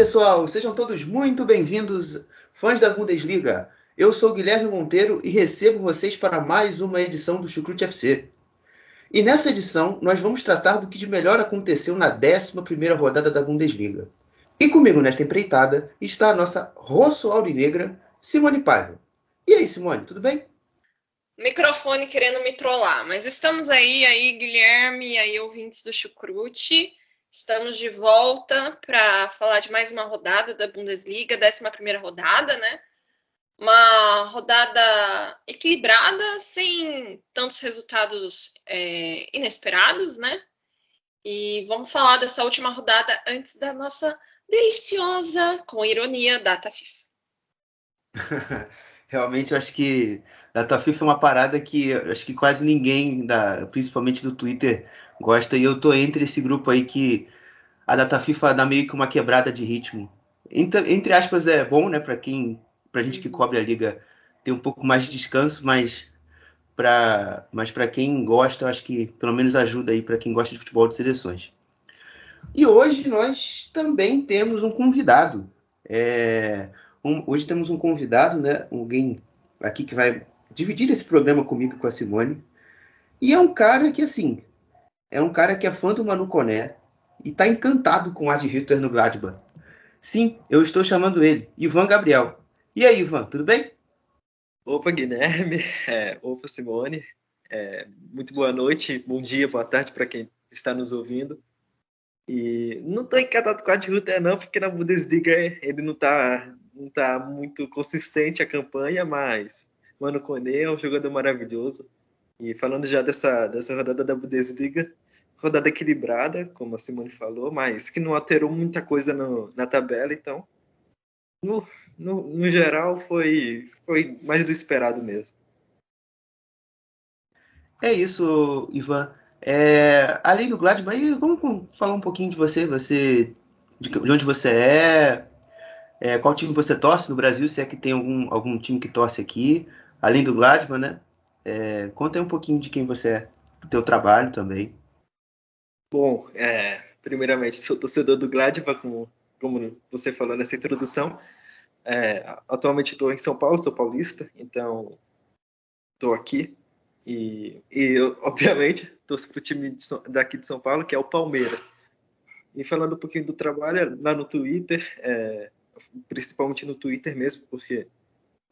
Pessoal, sejam todos muito bem-vindos, fãs da Bundesliga. Eu sou Guilherme Monteiro e recebo vocês para mais uma edição do Chucrute FC. E nessa edição, nós vamos tratar do que de melhor aconteceu na 11ª rodada da Bundesliga. E comigo nesta empreitada está a nossa rosso aurinegra, Simone Paiva. E aí, Simone, tudo bem? Microfone querendo me trollar, mas estamos aí, aí, Guilherme, e aí, ouvintes do Chucrute. Estamos de volta para falar de mais uma rodada da Bundesliga, 11 rodada, né? Uma rodada equilibrada, sem tantos resultados é, inesperados, né? E vamos falar dessa última rodada antes da nossa deliciosa, com ironia, data FIFA. Realmente, eu acho que data FIFA é uma parada que acho que quase ninguém, da, principalmente do Twitter, gosta e eu tô entre esse grupo aí que a data FIFA dá meio que uma quebrada de ritmo. Entre, entre aspas é bom, né, para quem, pra gente que uhum. cobre a liga ter um pouco mais de descanso, mas para mas para quem gosta, acho que pelo menos ajuda aí para quem gosta de futebol de seleções. E hoje nós também temos um convidado. É, um, hoje temos um convidado, né? Alguém aqui que vai dividir esse programa comigo com a Simone. E é um cara que, assim, é um cara que é fã do Manu Coné e está encantado com o Ad Hitler no Gladbach. Sim, eu estou chamando ele, Ivan Gabriel. E aí, Ivan, tudo bem? Opa, Guilherme. É, opa, Simone. É, muito boa noite, bom dia, boa tarde para quem está nos ouvindo. E não estou encantado com o Ad Hitler, não, porque na Bundesliga ele não está não tá muito consistente a campanha, mas Mano Kone é um jogador maravilhoso. E falando já dessa, dessa rodada da Bundesliga, rodada equilibrada, como a Simone falou, mas que não alterou muita coisa no, na tabela, então no, no, no, geral foi, foi mais do esperado mesmo. É isso, Ivan. É, além do Gladbach, vamos falar um pouquinho de você, você de, de onde você é, é, qual time você torce no Brasil, se é que tem algum, algum time que torce aqui, além do Gladbach, né? É, conta aí um pouquinho de quem você é, do teu trabalho também. Bom, é, primeiramente, sou torcedor do Gladbach, como, como você falou nessa introdução. É, atualmente estou em São Paulo, sou paulista, então estou aqui. E, e eu, obviamente, torço para o time de, daqui de São Paulo, que é o Palmeiras. E falando um pouquinho do trabalho, lá no Twitter, é, principalmente no Twitter mesmo, porque,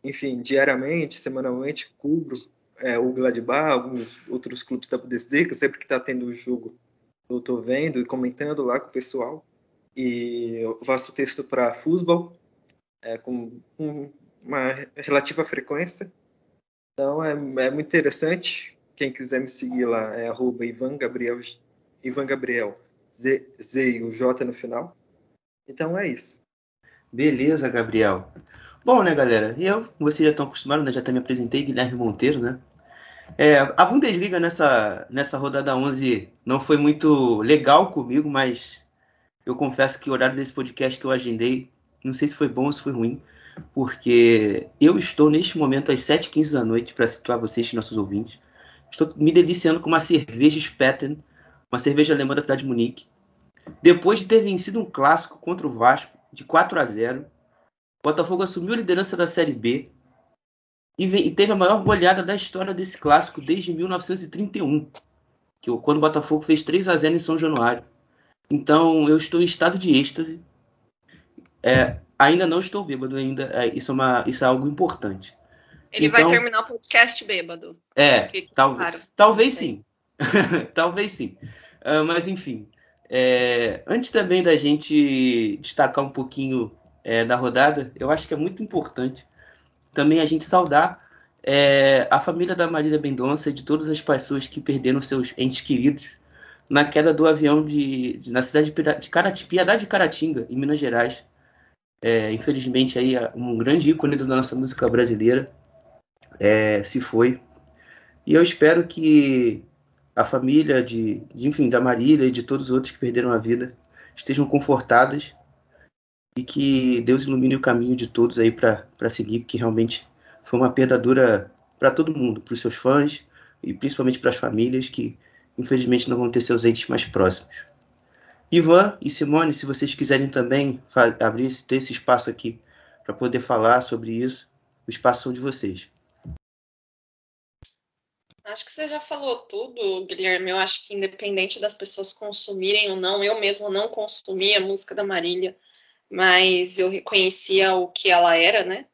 enfim, diariamente, semanalmente, cubro é, o Gladbach, alguns outros clubes da Bundesliga, sempre que está tendo o jogo, eu estou vendo e comentando lá com o pessoal. E eu faço texto para Fusball, é, com, com, uma relativa frequência. Então é, é, muito interessante. Quem quiser me seguir lá é arroba Ivan Gabriel, Ivan Gabriel Z, Z e o J no final. Então é isso. Beleza, Gabriel. Bom, né, galera? E eu, vocês já estão acostumados, né? Já até me apresentei, Guilherme Monteiro, né? É, a Bundesliga nessa, nessa rodada 11 não foi muito legal comigo, mas eu confesso que o horário desse podcast que eu agendei, não sei se foi bom ou se foi ruim, porque eu estou neste momento às 7h15 da noite, para situar vocês, nossos ouvintes. Estou me deliciando com uma cerveja Spaten, uma cerveja alemã da cidade de Munique. Depois de ter vencido um clássico contra o Vasco de 4 a 0, Botafogo assumiu a liderança da Série B e, teve a maior goleada da história desse clássico desde 1931, que quando o Botafogo fez 3 a 0 em São Januário. Então eu estou em estado de êxtase. É, ainda não estou bêbado, ainda é, isso, é uma, isso é algo importante. Ele então, vai terminar o podcast bêbado. É, tal, claro. talvez sim. talvez sim. Uh, mas enfim, é, antes também da gente destacar um pouquinho é, da rodada, eu acho que é muito importante também a gente saudar é, a família da Marília Mendonça e de todas as pessoas que perderam seus entes queridos na queda do avião de, de na cidade de Caratinga, de Caratinga, em Minas Gerais. É, infelizmente aí um grande ícone da nossa música brasileira é, se foi. E eu espero que a família de, de, enfim, da Marília e de todos os outros que perderam a vida estejam confortadas e que Deus ilumine o caminho de todos aí para seguir, porque realmente foi uma perda dura para todo mundo, para os seus fãs e principalmente para as famílias que infelizmente não vão ter seus entes mais próximos. Ivan e Simone, se vocês quiserem também abrir ter esse espaço aqui para poder falar sobre isso, o espaço são de vocês. Acho que você já falou tudo, Guilherme. Eu acho que independente das pessoas consumirem ou não, eu mesmo não consumia a música da Marília, mas eu reconhecia o que ela era, né?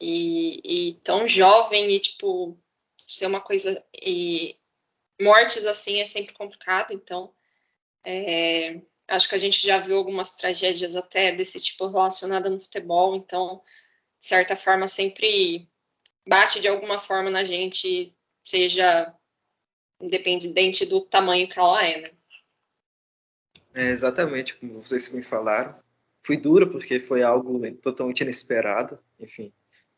E, e tão jovem e tipo ser uma coisa e mortes assim é sempre complicado, então é, acho que a gente já viu algumas tragédias até desse tipo relacionada no futebol, então de certa forma sempre bate de alguma forma na gente, seja independente do tamanho que ela é, né? É exatamente como vocês me falaram. Fui duro porque foi algo totalmente inesperado, enfim.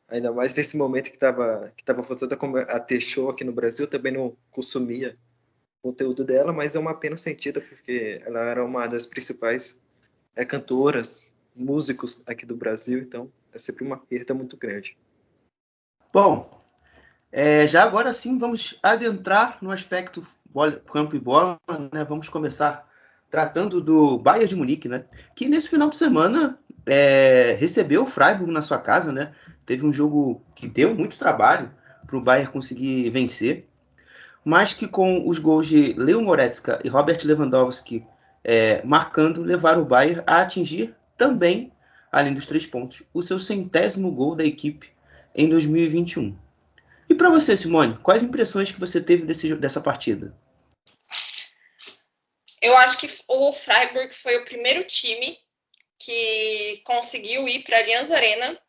Ainda mais nesse momento que estava que tava voltando a ter show aqui no Brasil, também não consumia conteúdo dela, mas é uma pena sentida porque ela era uma das principais é, cantoras, músicos aqui do Brasil, então é sempre uma perda muito grande. Bom, é, já agora sim vamos adentrar no aspecto campo e bola, né? Vamos começar tratando do Bayern de Munique, né? Que nesse final de semana é, recebeu o Freiburg na sua casa, né? Teve um jogo que deu muito trabalho para o Bayern conseguir vencer mas que com os gols de Leon Goretzka e Robert Lewandowski é, marcando, levaram o Bayern a atingir também, além dos três pontos, o seu centésimo gol da equipe em 2021. E para você, Simone, quais impressões que você teve desse, dessa partida? Eu acho que o Freiburg foi o primeiro time que conseguiu ir para a Allianz Arena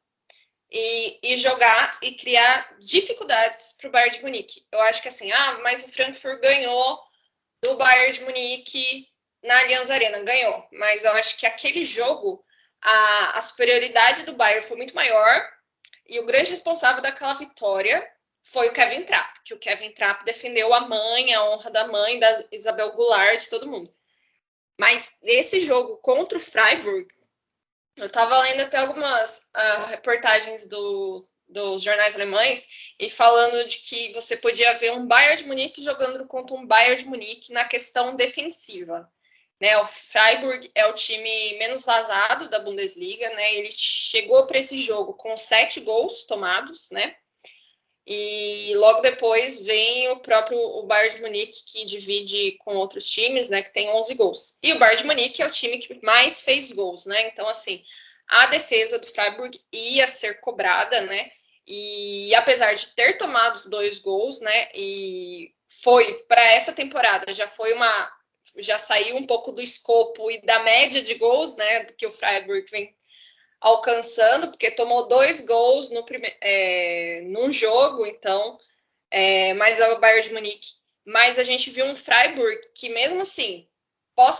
e, e, jogar e criar dificuldades para o Bayern de Munique. Eu acho que assim, ah, mas o Frankfurt ganhou do Bayern de Munique na Allianz Arena, ganhou. Mas eu acho que aquele jogo, a, a superioridade do Bayern foi muito maior e o grande responsável daquela vitória foi o Kevin Trapp, que o Kevin Trapp defendeu a mãe, a honra da mãe, da Isabel Goulart, de todo mundo. Mas esse jogo contra o Freiburg, eu estava lendo até algumas uh, reportagens do, dos jornais alemães e falando de que você podia ver um Bayern de Munique jogando contra um Bayern de Munique na questão defensiva. Né, o Freiburg é o time menos vazado da Bundesliga, né? Ele chegou para esse jogo com sete gols tomados, né? E logo depois vem o próprio o Bayern de Munique que divide com outros times, né? Que tem 11 gols. E o Bayern de Munique é o time que mais fez gols, né? Então assim, a defesa do Freiburg ia ser cobrada, né? E apesar de ter tomado dois gols, né? E foi para essa temporada já foi uma já saiu um pouco do escopo e da média de gols, né? Que o Freiburg vem alcançando, porque tomou dois gols no prime... É, num jogo, então, é, mas é o Bayern de Munique. Mas a gente viu um Freiburg que mesmo assim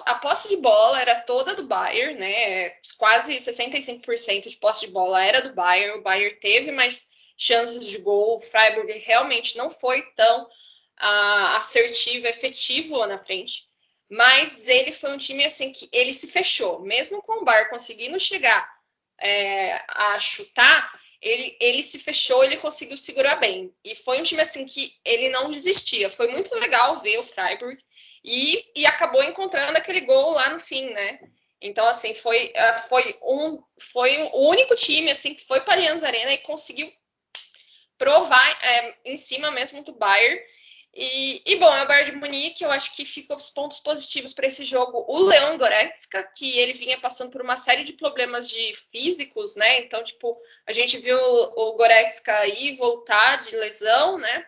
a posse de bola era toda do Bayern, né? Quase 65% de posse de bola era do Bayern. O Bayern teve mais chances de gol. O Freiburg realmente não foi tão uh, assertivo, efetivo na frente. Mas ele foi um time assim que ele se fechou, mesmo com o Bayern conseguindo chegar é, a chutar, ele, ele se fechou, ele conseguiu segurar bem. E foi um time assim que ele não desistia. Foi muito legal ver o Freiburg e, e acabou encontrando aquele gol lá no fim, né? Então, assim, foi, é, foi, um, foi o único time assim que foi para a Arena e conseguiu provar é, em cima mesmo do Bayern. E, e, bom, é o Bayern de Munique, eu acho que fica os pontos positivos para esse jogo. O Leon Goretzka, que ele vinha passando por uma série de problemas de físicos, né? Então, tipo, a gente viu o Goretzka aí voltar de lesão, né?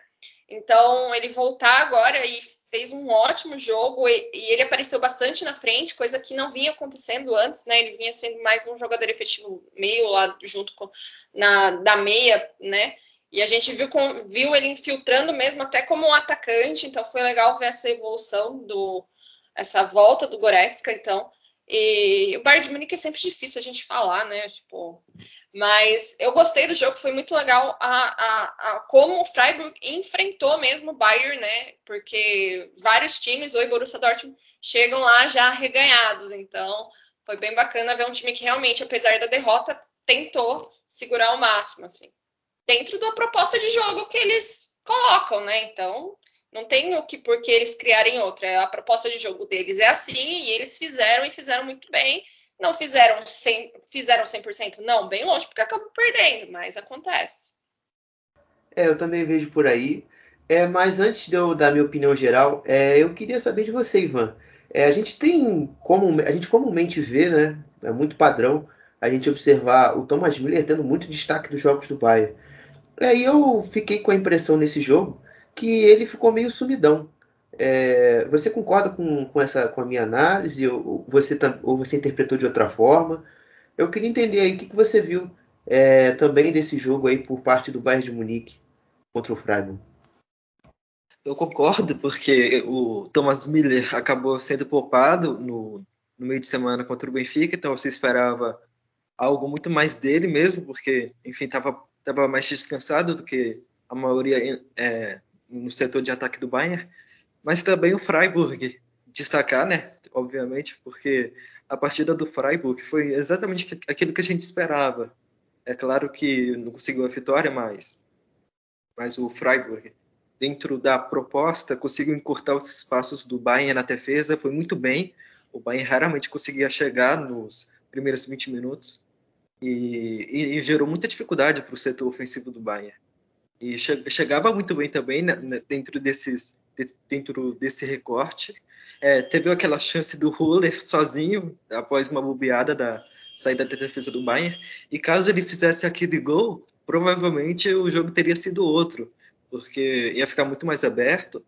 Então, ele voltar agora e fez um ótimo jogo e, e, ele apareceu bastante na frente, coisa que não vinha acontecendo antes, né? Ele vinha sendo mais um jogador efetivo meio lá junto com na da meia, né? E a gente viu, viu ele infiltrando mesmo até como um atacante, então foi legal ver essa evolução do essa volta do Goretzka, então. E o Bayern de Munique é sempre difícil a gente falar, né? Tipo, mas eu gostei do jogo, foi muito legal a, a, a, como o Freiburg enfrentou mesmo o Bayern, né? Porque vários times, o Borussia Dortmund, chegam lá já reganhados. Então, foi bem bacana ver um time que realmente, apesar da derrota, tentou segurar ao máximo, assim dentro da proposta de jogo que eles colocam, né? Então, não tem o que por que eles criarem outra. A proposta de jogo deles é assim e eles fizeram e fizeram muito bem. Não fizeram 100%, fizeram 100% não, bem longe, porque acabam perdendo, mas acontece. É, eu também vejo por aí. É, mas antes de eu dar minha opinião geral, é, eu queria saber de você, Ivan. É, a gente tem como a gente comumente vê, né? É muito padrão a gente observar o Thomas Miller tendo muito destaque dos jogos do Bayern. Aí eu fiquei com a impressão nesse jogo que ele ficou meio sumidão. É, você concorda com, com, essa, com a minha análise? Ou você, ou você interpretou de outra forma? Eu queria entender aí o que, que você viu é, também desse jogo aí por parte do Bayern de Munique contra o Freiburg. Eu concordo, porque o Thomas Miller acabou sendo poupado no, no meio de semana contra o Benfica, então você esperava algo muito mais dele mesmo, porque, enfim, estava estava mais descansado do que a maioria é, no setor de ataque do Bayern, mas também o Freiburg destacar, né, obviamente, porque a partida do Freiburg foi exatamente aquilo que a gente esperava. É claro que não conseguiu a vitória, mas, mas o Freiburg, dentro da proposta, conseguiu encurtar os espaços do Bayern na defesa, foi muito bem. O Bayern raramente conseguia chegar nos primeiros 20 minutos e, e, e gerou muita dificuldade para o setor ofensivo do Bayern. E che, chegava muito bem também né, dentro, desses, de, dentro desse recorte. É, teve aquela chance do Huller sozinho, após uma bobeada da saída da defesa do Bayern. E caso ele fizesse aquele gol, provavelmente o jogo teria sido outro, porque ia ficar muito mais aberto.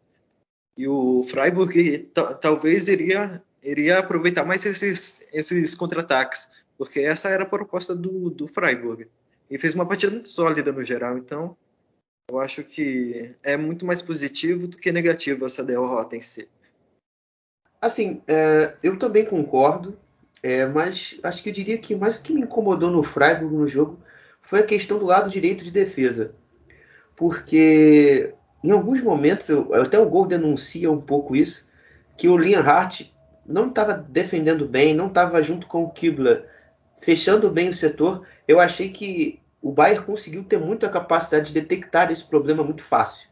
E o Freiburg talvez iria, iria aproveitar mais esses, esses contra-ataques porque essa era a proposta do, do Freiburg. E fez uma partida muito sólida no geral, então eu acho que é muito mais positivo do que negativo essa derrota em si. Assim, é, eu também concordo, é, mas acho que eu diria que mais o que me incomodou no Freiburg no jogo foi a questão do lado direito de defesa. Porque em alguns momentos, eu, até o gol denuncia um pouco isso, que o Hart não estava defendendo bem, não estava junto com o Kibler fechando bem o setor, eu achei que o Bayern conseguiu ter muita capacidade de detectar esse problema muito fácil.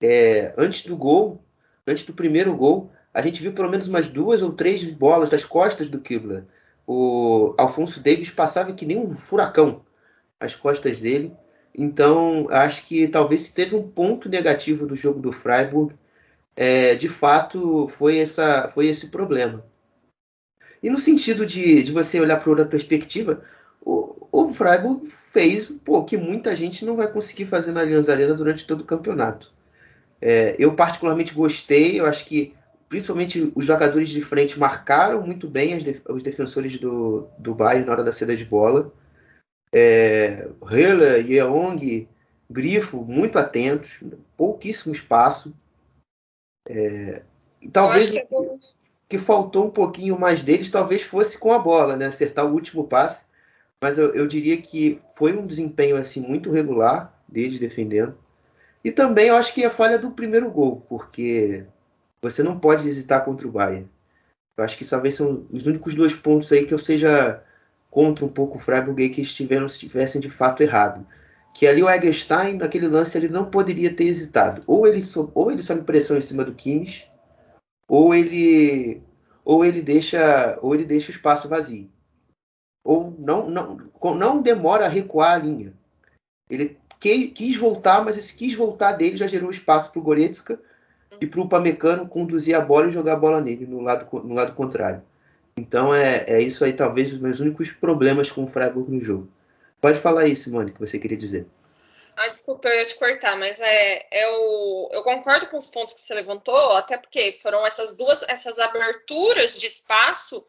É, antes do gol, antes do primeiro gol, a gente viu pelo menos umas duas ou três bolas das costas do Kibler. O Alfonso Davis passava que nem um furacão as costas dele. Então, acho que talvez se teve um ponto negativo do jogo do Freiburg, é, de fato foi, essa, foi esse problema. E no sentido de, de você olhar para outra perspectiva, o, o Freiburg fez o que muita gente não vai conseguir fazer na Allianz Arena durante todo o campeonato. É, eu particularmente gostei, eu acho que principalmente os jogadores de frente marcaram muito bem os defensores do, do Bayern na hora da saída de bola. É, Heller, Yeong, Grifo, muito atentos, pouquíssimo espaço. É, e talvez. Que que faltou um pouquinho mais deles, talvez fosse com a bola, né? Acertar o último passe. Mas eu, eu diria que foi um desempenho assim muito regular deles defendendo. E também eu acho que a falha do primeiro gol, porque você não pode hesitar contra o Bayern. Eu acho que talvez são os únicos dois pontos aí que eu seja contra um pouco o Freiburg que estiveram, estivessem de fato errado. Que ali o Egerstein, naquele lance, ele não poderia ter hesitado. Ou ele, ou ele sobe pressão em cima do Kimmich, ou ele ou ele deixa ou ele deixa o espaço vazio. Ou não não não demora a recuar a linha. Ele que, quis voltar, mas esse quis voltar dele já gerou espaço para o Goretzka e para o Pamecano conduzir a bola e jogar a bola nele no lado, no lado contrário. Então é, é isso aí, talvez, os meus únicos problemas com o Freiburg no jogo. Pode falar aí, Simone, que você queria dizer. Ah, desculpa, eu ia te cortar, mas é, eu, eu concordo com os pontos que você levantou, até porque foram essas duas, essas aberturas de espaço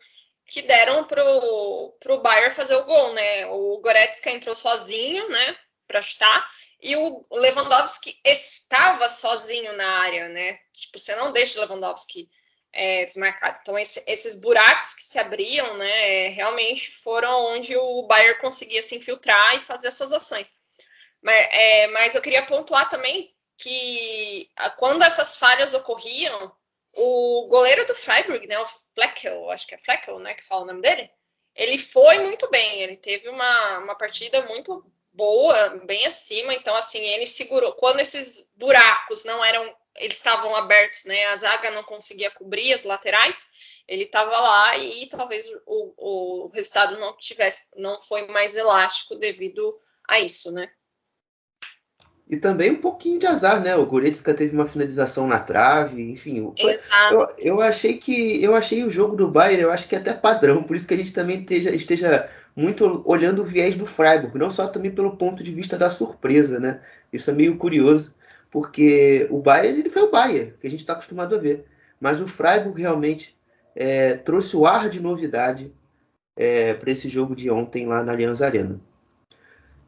que deram pro, pro Bayern fazer o gol, né? O Goretzka entrou sozinho, né, para chutar, e o Lewandowski estava sozinho na área, né? Tipo, você não deixa o Lewandowski é, desmarcado. Então, esse, esses buracos que se abriam, né, realmente foram onde o Bayern conseguia se infiltrar e fazer as suas ações. Mas, é, mas eu queria pontuar também que quando essas falhas ocorriam, o goleiro do Freiburg, né, o Fleckel, acho que é Fleckel, né, que fala o nome dele, ele foi muito bem, ele teve uma, uma partida muito boa, bem acima, então assim, ele segurou, quando esses buracos não eram, eles estavam abertos, né, a zaga não conseguia cobrir as laterais, ele estava lá e talvez o, o resultado não tivesse, não foi mais elástico devido a isso, né. E também um pouquinho de azar, né? O Goretzka teve uma finalização na trave, enfim. Exato. Eu, eu achei que eu achei o jogo do Bayern, eu acho que é até padrão, por isso que a gente também esteja, esteja muito olhando o viés do Freiburg, não só também pelo ponto de vista da surpresa, né? Isso é meio curioso, porque o Bayern ele foi o Bayern, que a gente está acostumado a ver. Mas o Freiburg realmente é, trouxe o ar de novidade é, para esse jogo de ontem lá na Allianz Arena.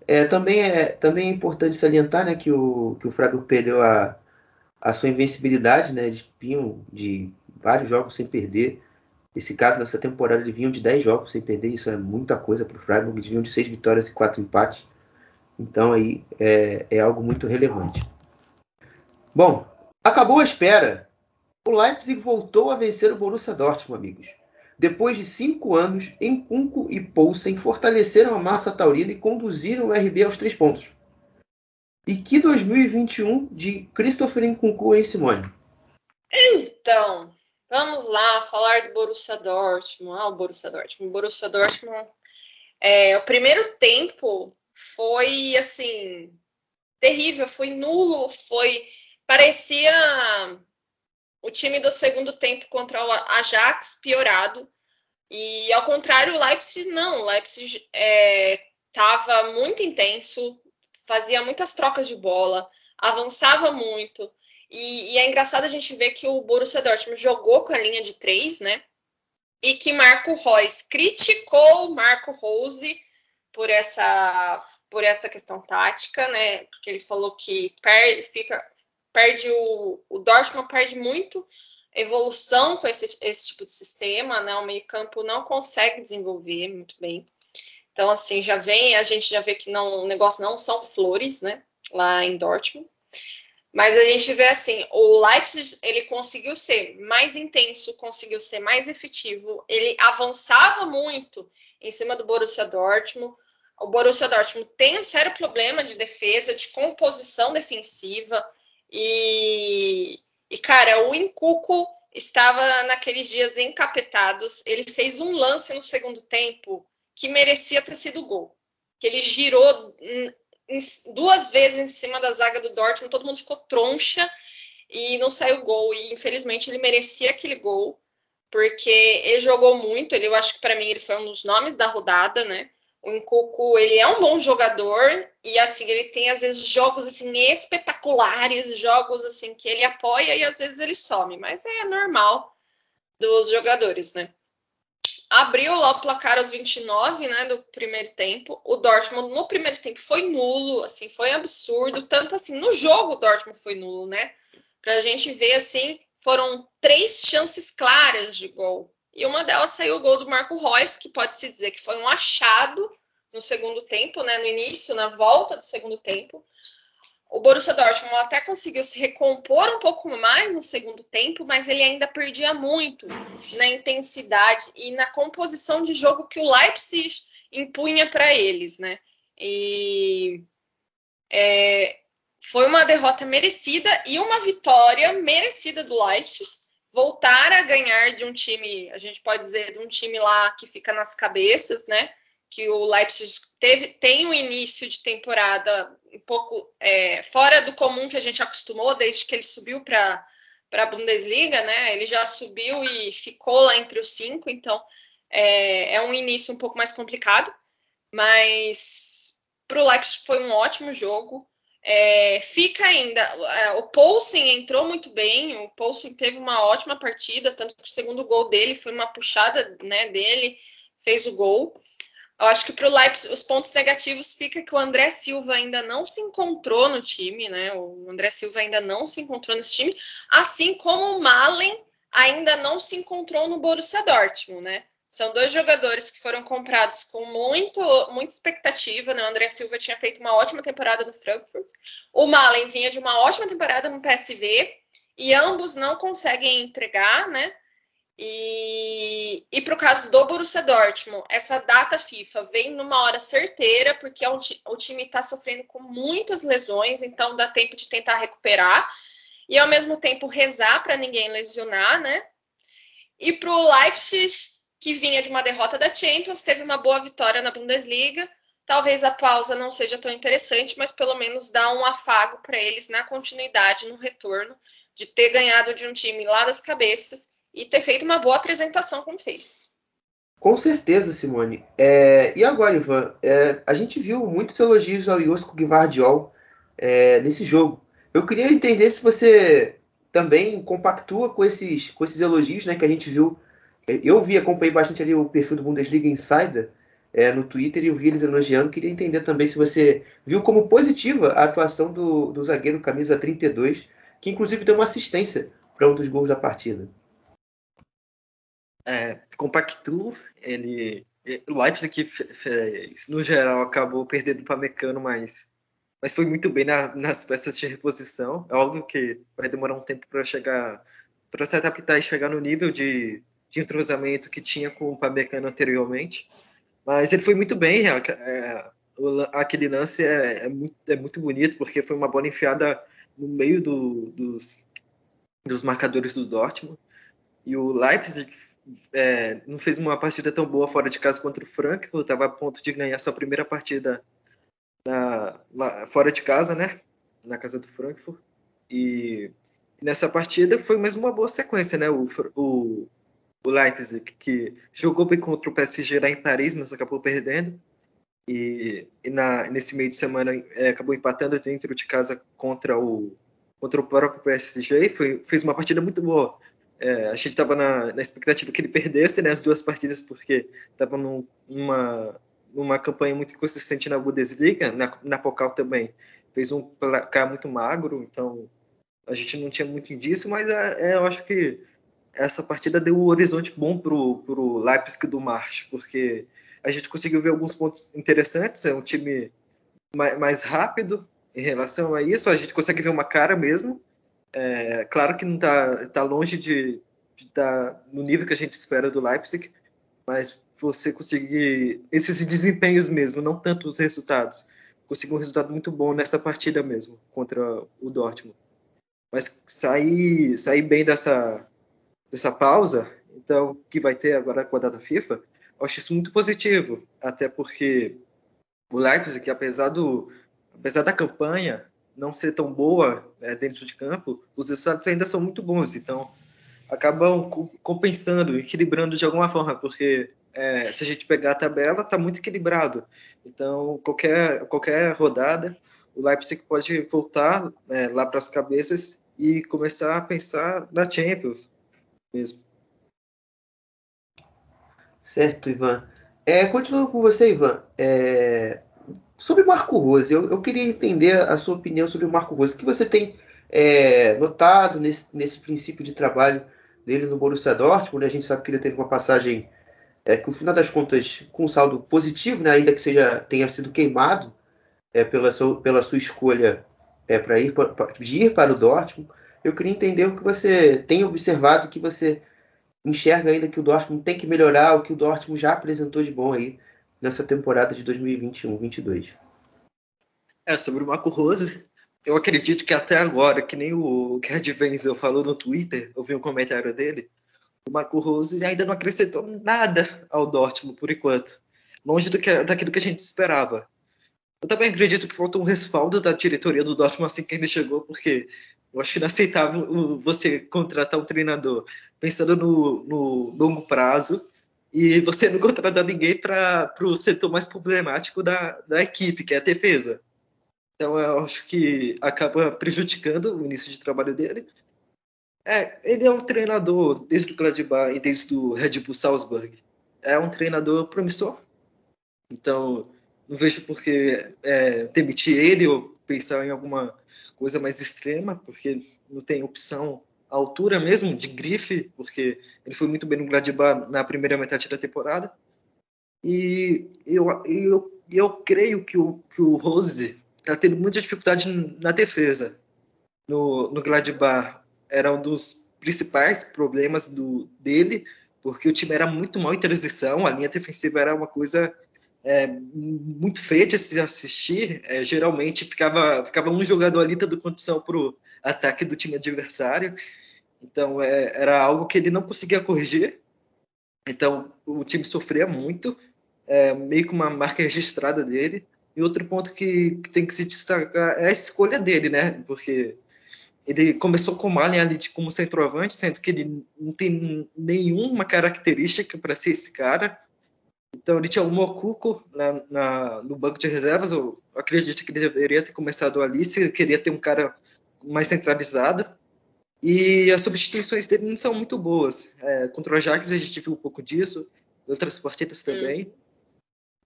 É, também, é, também é importante salientar né, que, o, que o Freiburg perdeu a, a sua invencibilidade, né? Eles vinham de vários jogos sem perder. Esse caso, nessa temporada, eles vinham de 10 jogos sem perder. Isso é muita coisa para o Freiburg. Eles vinham de 6 vitórias e 4 empates. Então, aí é, é algo muito relevante. Bom, acabou a espera. O Leipzig voltou a vencer o Borussia Dortmund, amigos. Depois de cinco anos, Encunco e Poulsen fortaleceram a massa taurina e conduziram o RB aos três pontos. E que 2021 de Christopher Encunco, hein, Simone? Então, vamos lá falar do Borussia Dortmund. Ah, o Borussia Dortmund. O Borussia Dortmund, é, o primeiro tempo foi, assim, terrível, foi nulo, foi... Parecia o time do segundo tempo contra o Ajax piorado. E ao contrário, o Leipzig não. O Leipzig estava é, muito intenso, fazia muitas trocas de bola, avançava muito. E, e, é engraçado a gente ver que o Borussia Dortmund jogou com a linha de três, né? E que Marco Reus criticou Marco Rose por essa por essa questão tática, né? Porque ele falou que perde, fica, perde o, o Dortmund perde muito evolução com esse, esse tipo de sistema, né? O meio-campo não consegue desenvolver muito bem. Então, assim, já vem, a gente já vê que não, o negócio não são flores, né? Lá em Dortmund. Mas a gente vê assim, o Leipzig ele conseguiu ser mais intenso, conseguiu ser mais efetivo, ele avançava muito em cima do Borussia Dortmund. O Borussia Dortmund tem um sério problema de defesa, de composição defensiva. E, e cara, o Incuco estava naqueles dias encapetados. Ele fez um lance no segundo tempo que merecia ter sido gol. Que ele girou duas vezes em cima da zaga do Dortmund, todo mundo ficou troncha e não saiu gol. E infelizmente ele merecia aquele gol, porque ele jogou muito. Ele, eu acho que para mim ele foi um dos nomes da rodada, né? O Nkunku, ele é um bom jogador e assim, ele tem às vezes jogos assim espetaculares, jogos assim que ele apoia e às vezes ele some, mas é normal dos jogadores, né? Abriu lá o placar aos 29, né, do primeiro tempo. O Dortmund no primeiro tempo foi nulo, assim, foi absurdo, tanto assim, no jogo o Dortmund foi nulo, né? Pra gente ver assim, foram três chances claras de gol e uma delas saiu o gol do Marco Reus, que pode se dizer que foi um achado no segundo tempo, né, no início, na volta do segundo tempo. O Borussia Dortmund até conseguiu se recompor um pouco mais no segundo tempo, mas ele ainda perdia muito na intensidade e na composição de jogo que o Leipzig impunha para eles, né? E é, foi uma derrota merecida e uma vitória merecida do Leipzig voltar a ganhar de um time, a gente pode dizer, de um time lá que fica nas cabeças, né? Que o Leipzig teve, tem um início de temporada um pouco é, fora do comum que a gente acostumou desde que ele subiu para a Bundesliga, né? Ele já subiu e ficou lá entre os cinco, então é, é um início um pouco mais complicado, mas para o Leipzig foi um ótimo jogo. É, fica ainda. É, o Poulsen entrou muito bem. O Poulsen teve uma ótima partida, tanto que o segundo gol dele foi uma puxada né, dele, fez o gol. Eu acho que para o Leipzig os pontos negativos fica que o André Silva ainda não se encontrou no time, né? O André Silva ainda não se encontrou nesse time, assim como o Malen ainda não se encontrou no Borussia Dortmund, né? São dois jogadores que foram comprados com muito, muita expectativa. Né? O André Silva tinha feito uma ótima temporada no Frankfurt. O Malen vinha de uma ótima temporada no PSV. E ambos não conseguem entregar, né? E, e para o caso do Borussia Dortmund, essa data FIFA vem numa hora certeira, porque é o time está sofrendo com muitas lesões, então dá tempo de tentar recuperar e ao mesmo tempo rezar para ninguém lesionar, né? E para o Leipzig, que vinha de uma derrota da Champions, teve uma boa vitória na Bundesliga. Talvez a pausa não seja tão interessante, mas pelo menos dá um afago para eles na continuidade, no retorno, de ter ganhado de um time lá das cabeças e ter feito uma boa apresentação como fez. Com certeza, Simone. É, e agora, Ivan? É, a gente viu muitos elogios ao Josko Guivardiol é, nesse jogo. Eu queria entender se você também compactua com esses, com esses elogios né, que a gente viu. Eu vi, acompanhei bastante ali o perfil do Bundesliga Insider é, no Twitter e eu vi eles elogiando. Queria entender também se você viu como positiva a atuação do, do zagueiro camisa 32, que inclusive deu uma assistência para um dos gols da partida é, compactou, ele o Leipzig fez, no geral acabou perdendo para Mecano, mas mas foi muito bem na, nas peças de reposição. É óbvio que vai demorar um tempo para chegar para se adaptar e chegar no nível de, de entrosamento que tinha com o Pamecano anteriormente. Mas ele foi muito bem. É, aquele lance é, é, muito, é muito bonito porque foi uma bola enfiada no meio do, dos, dos marcadores do Dortmund. E o Leipzig é, não fez uma partida tão boa fora de casa contra o Frankfurt, estava a ponto de ganhar sua primeira partida na, lá, fora de casa, né? Na casa do Frankfurt. E nessa partida foi mais uma boa sequência, né? O, o, o Leipzig, que jogou bem contra o PSG lá em Paris, mas acabou perdendo. E, e na, nesse meio de semana é, acabou empatando dentro de casa contra o, contra o próprio PSG. Foi, fez uma partida muito boa. É, a gente estava na, na, expectativa que ele perdesse né, as duas partidas, porque estava num, numa, numa campanha muito consistente na Bundesliga, na, na Pokal também. Fez um placar muito magro, então a gente não tinha muito indício, mas é, é, eu acho que essa partida deu um horizonte bom para o Leipzig do March, porque a gente conseguiu ver alguns pontos interessantes. É um time mais, mais rápido em relação a isso, a gente consegue ver uma cara mesmo é, claro que não está tá longe de estar tá no nível que a gente espera do Leipzig, mas você conseguir esses desempenhos mesmo, não tanto os resultados. Conseguiu um resultado muito bom nessa partida mesmo, contra o Dortmund. Mas sair, sair bem dessa, dessa pausa, então, que vai ter agora com a data FIFA, eu acho isso muito positivo, até porque o Leipzig, apesar, do, apesar da campanha, não ser tão boa é, dentro de campo, os resultados ainda são muito bons. Então, acabam compensando, equilibrando de alguma forma, porque é, se a gente pegar a tabela, está muito equilibrado. Então, qualquer, qualquer rodada, o Leipzig pode voltar é, lá para as cabeças e começar a pensar na Champions mesmo. Certo, Ivan. É, continuando com você, Ivan. É, Sobre Marco Rose, eu, eu, queria entender a sua opinião sobre o Marco Rose. O que você tem é, notado nesse, nesse, princípio de trabalho dele no Borussia Dortmund? Né? A gente sabe que ele teve uma passagem é, que, no final das contas, com um saldo positivo, né? ainda que seja tenha sido queimado é, pela, sua, pela sua escolha é, para ir, pra, de ir para o Dortmund. Eu queria entender o que você tem observado, que você enxerga ainda que o Dortmund tem que melhorar, o que o Dortmund já apresentou de bom aí nessa temporada de 2021-22. É, sobre o Marco Rose, eu acredito que até agora, que nem o Gerd Wenzel falou no Twitter, eu vi um comentário dele, o Marco Rose ainda não acrescentou nada ao Dortmund por enquanto, longe do que, daquilo que a gente esperava. Eu também acredito que faltou um respaldo da diretoria do Dortmund assim que ele chegou, porque eu acho inaceitável você contratar um treinador pensando no, no longo prazo e você não contrata ninguém para o setor mais problemático da, da equipe, que é a defesa. Então eu acho que acaba prejudicando o início de trabalho dele. É, ele é um treinador desde o Gladbach e desde o Red Bull Salzburg. É um treinador promissor. Então, não vejo por que é, demitir ele ou pensar em alguma coisa mais extrema, porque não tem opção à altura mesmo, de grife, porque ele foi muito bem no Gladbach na primeira metade da temporada. E eu, eu, eu creio que o, que o Rose está tendo muita dificuldade na defesa. No, no Gladbach era um dos principais problemas do, dele, porque o time era muito mal em transição, a linha defensiva era uma coisa é, muito feia de se assistir. É, geralmente ficava, ficava um jogador ali dando condição para o ataque do time adversário. Então é, era algo que ele não conseguia corrigir. Então o time sofria muito, é, meio que uma marca registrada dele. E outro ponto que, que, tem que se destacar é a escolha dele, né? Porque ele começou com o Malen ali de, como centroavante, sendo que ele não tem nenhuma característica para ser esse cara. Então ele tinha o Mocuco na, na, no banco de reservas. Eu acredito que ele deveria ter começado ali se ele queria ter um cara mais centralizado. E as substituições dele não são muito boas. É, contra o Ajax a gente viu um pouco disso, outras partidas também. Hum.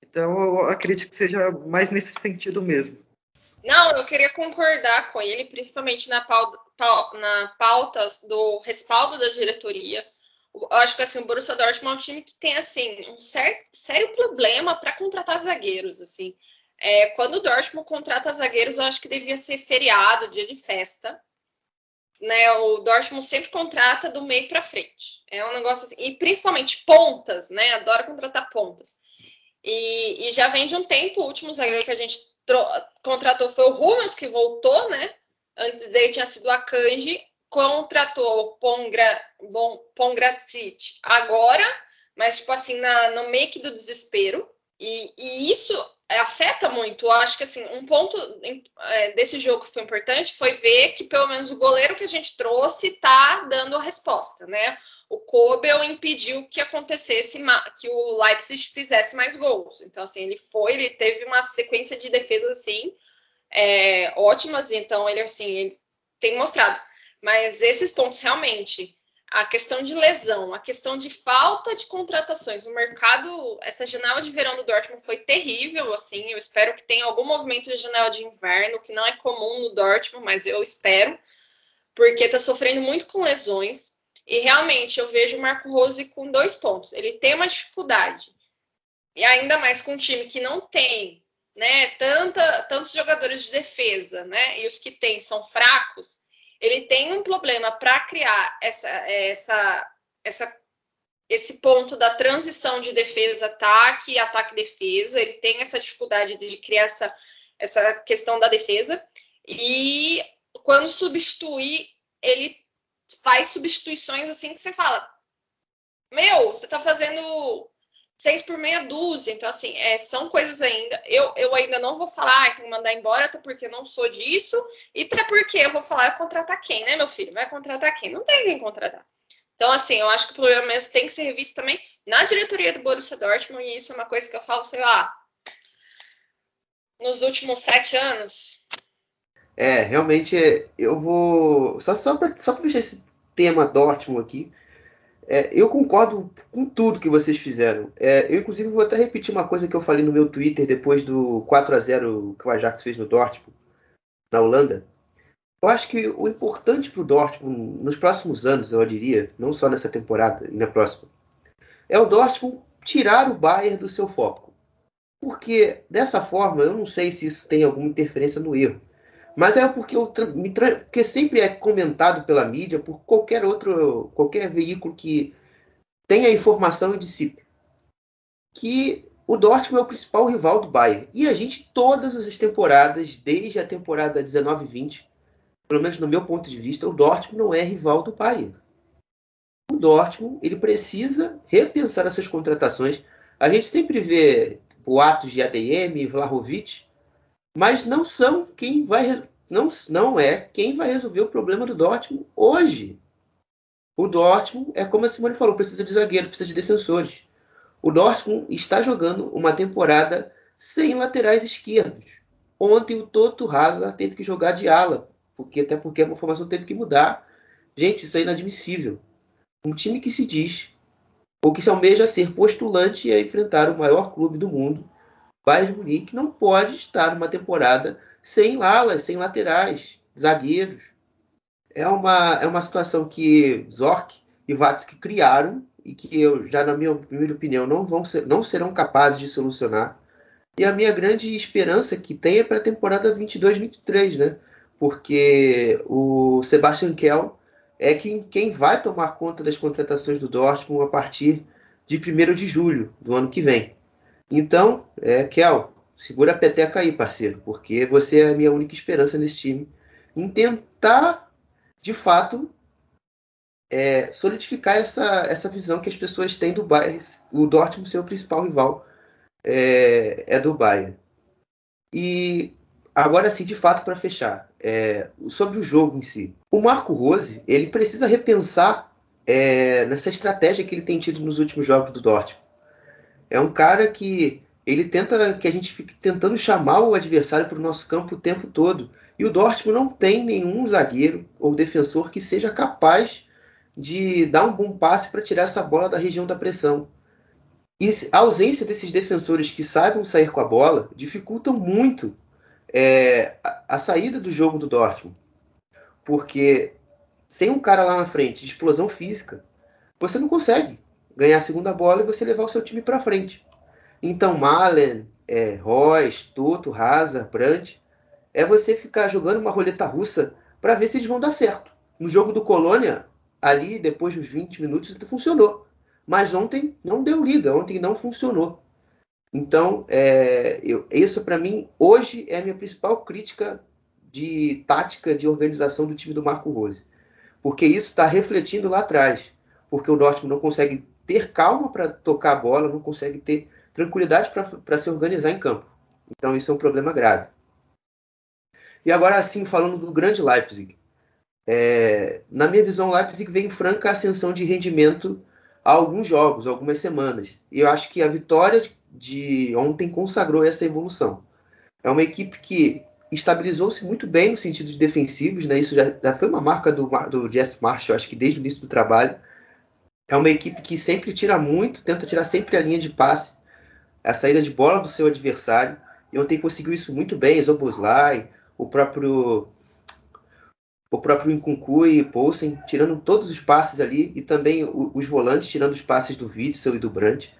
Então eu acredito que seja mais nesse sentido mesmo. Não, eu queria concordar com ele, principalmente na pauta, na pauta do respaldo da diretoria. Eu acho que assim, o Borussia Dortmund é um time que tem assim um certo, sério problema para contratar zagueiros. Assim, é, quando o Dortmund contrata zagueiros, eu acho que devia ser feriado, dia de festa. Né, o Dortmund sempre contrata do meio para frente. É um negócio assim, e principalmente pontas, né? Adora contratar pontas. E, e, já vem de um tempo, o último zagueiro que a gente contratou foi o Rummels, que voltou, né? Antes dele tinha sido a Kanji, contratou o Pongra, agora, mas tipo assim, na, no meio do desespero. E, e, isso afeta muito. Eu acho que assim, um ponto é, desse jogo que foi importante foi ver que pelo menos o goleiro que a gente trouxe tá dando a resposta, né? O Kobel impediu que acontecesse que o Leipzig fizesse mais gols. Então assim, ele foi, ele teve uma sequência de defesas assim é, ótimas. Então ele assim, ele tem mostrado. Mas esses pontos realmente a questão de lesão, a questão de falta de contratações. O mercado, essa janela de verão do Dortmund foi terrível, assim. Eu espero que tenha algum movimento de janela de inverno, que não é comum no Dortmund, mas eu espero, porque está sofrendo muito com lesões. E realmente eu vejo o Marco Rose com dois pontos. Ele tem uma dificuldade, e ainda mais com um time que não tem né, tanta, tantos jogadores de defesa, né? E os que tem são fracos ele tem um problema para criar essa, essa, essa, esse ponto da transição de defesa-ataque ataque-defesa. Ele tem essa dificuldade de criar essa, essa questão da defesa. E quando substituir, ele faz substituições assim que você fala: Meu, você está fazendo seis por meia dúzia. Então, assim, é, são coisas ainda. Eu, eu ainda não vou falar, ah, tem que mandar embora, até porque eu não sou disso, e até porque eu vou falar, contratar quem, né, meu filho? Vai contratar quem? Não tem quem contratar. Então, assim, eu acho que o problema mesmo tem que ser revisto também na diretoria do Borussia Dortmund, e isso é uma coisa que eu falo, sei lá, nos últimos sete anos. É, realmente, eu vou. Só, só para só fechar esse tema Dortmund aqui, é, eu concordo com tudo que vocês fizeram. É, eu, inclusive, vou até repetir uma coisa que eu falei no meu Twitter depois do 4 a 0 que o Ajax fez no Dortmund, na Holanda. Eu acho que o importante para o Dortmund nos próximos anos, eu diria, não só nessa temporada e na próxima, é o Dortmund tirar o Bayern do seu foco. Porque dessa forma, eu não sei se isso tem alguma interferência no erro. Mas é porque, eu, porque sempre é comentado pela mídia, por qualquer outro, qualquer veículo que tenha informação e dissipe, que o Dortmund é o principal rival do Bayern. E a gente, todas as temporadas, desde a temporada 19-20, pelo menos no meu ponto de vista, o Dortmund não é rival do Bayern. O Dortmund ele precisa repensar essas contratações. A gente sempre vê boatos de ADM, Vlahovic, mas não são quem vai não, não é quem vai resolver o problema do Dortmund hoje. O Dortmund é como a Simone falou, precisa de zagueiro, precisa de defensores. O Dortmund está jogando uma temporada sem laterais esquerdos. Ontem o Toto Hazard teve que jogar de ala, porque até porque a formação teve que mudar. Gente, isso é inadmissível. Um time que se diz ou que se almeja ser postulante a enfrentar o maior clube do mundo Bayern de Munique não pode estar numa temporada sem alas, sem laterais, zagueiros. É uma, é uma situação que Zorc e Vatsky criaram e que eu já na minha humilde opinião não vão ser, não serão capazes de solucionar. E a minha grande esperança que tem é para a temporada 22-23, né? Porque o Sebastian Kell é quem, quem vai tomar conta das contratações do Dortmund a partir de 1 de julho do ano que vem. Então, é, Kel, segura a peteca aí, parceiro, porque você é a minha única esperança nesse time em tentar, de fato, é, solidificar essa, essa visão que as pessoas têm do Bayern, o Dortmund ser o principal rival é, é do Bayern. E agora sim, de fato, para fechar, é, sobre o jogo em si. O Marco Rose, ele precisa repensar é, nessa estratégia que ele tem tido nos últimos jogos do Dortmund. É um cara que ele tenta que a gente fique tentando chamar o adversário para o nosso campo o tempo todo. E o Dortmund não tem nenhum zagueiro ou defensor que seja capaz de dar um bom passe para tirar essa bola da região da pressão. E a ausência desses defensores que saibam sair com a bola dificultam muito é, a, a, saída do jogo do Dortmund. Porque sem um cara lá na frente de explosão física, você não consegue ganhar a segunda bola e você levar o seu time para frente. Então, Malen, é, Royce, Toto, Hazard, Brandt, é você ficar jogando uma roleta russa para ver se eles vão dar certo. No jogo do Colônia, ali depois dos 20 minutos funcionou. Mas ontem não deu liga, ontem não funcionou. Então, é, eu, isso para mim, hoje é a minha principal crítica de tática de organização do time do Marco Rose. Porque isso está refletindo lá atrás. Porque o Dortmund não consegue ter calma para tocar a bola, não consegue ter tranquilidade para se organizar em campo. Então, isso é um problema grave. E agora, sim, falando do grande Leipzig. É, na minha visão, Leipzig vem em franca ascensão de rendimento há alguns jogos, algumas semanas. E eu acho que a vitória de ontem consagrou essa evolução. É uma equipe que estabilizou-se muito bem no sentido de defensivos, né? Isso já, já foi uma marca do, do Jess Marshall, acho que desde o início do trabalho. É uma equipe que sempre tira muito, tenta tirar sempre a linha de passe, a saída de bola do seu adversário. E ontem conseguiu isso muito bem, Zoboslai, o próprio o próprio Nkunku e Poulsen tirando todos os passes ali e também os volantes tirando os passes do Witzel e do Brandt.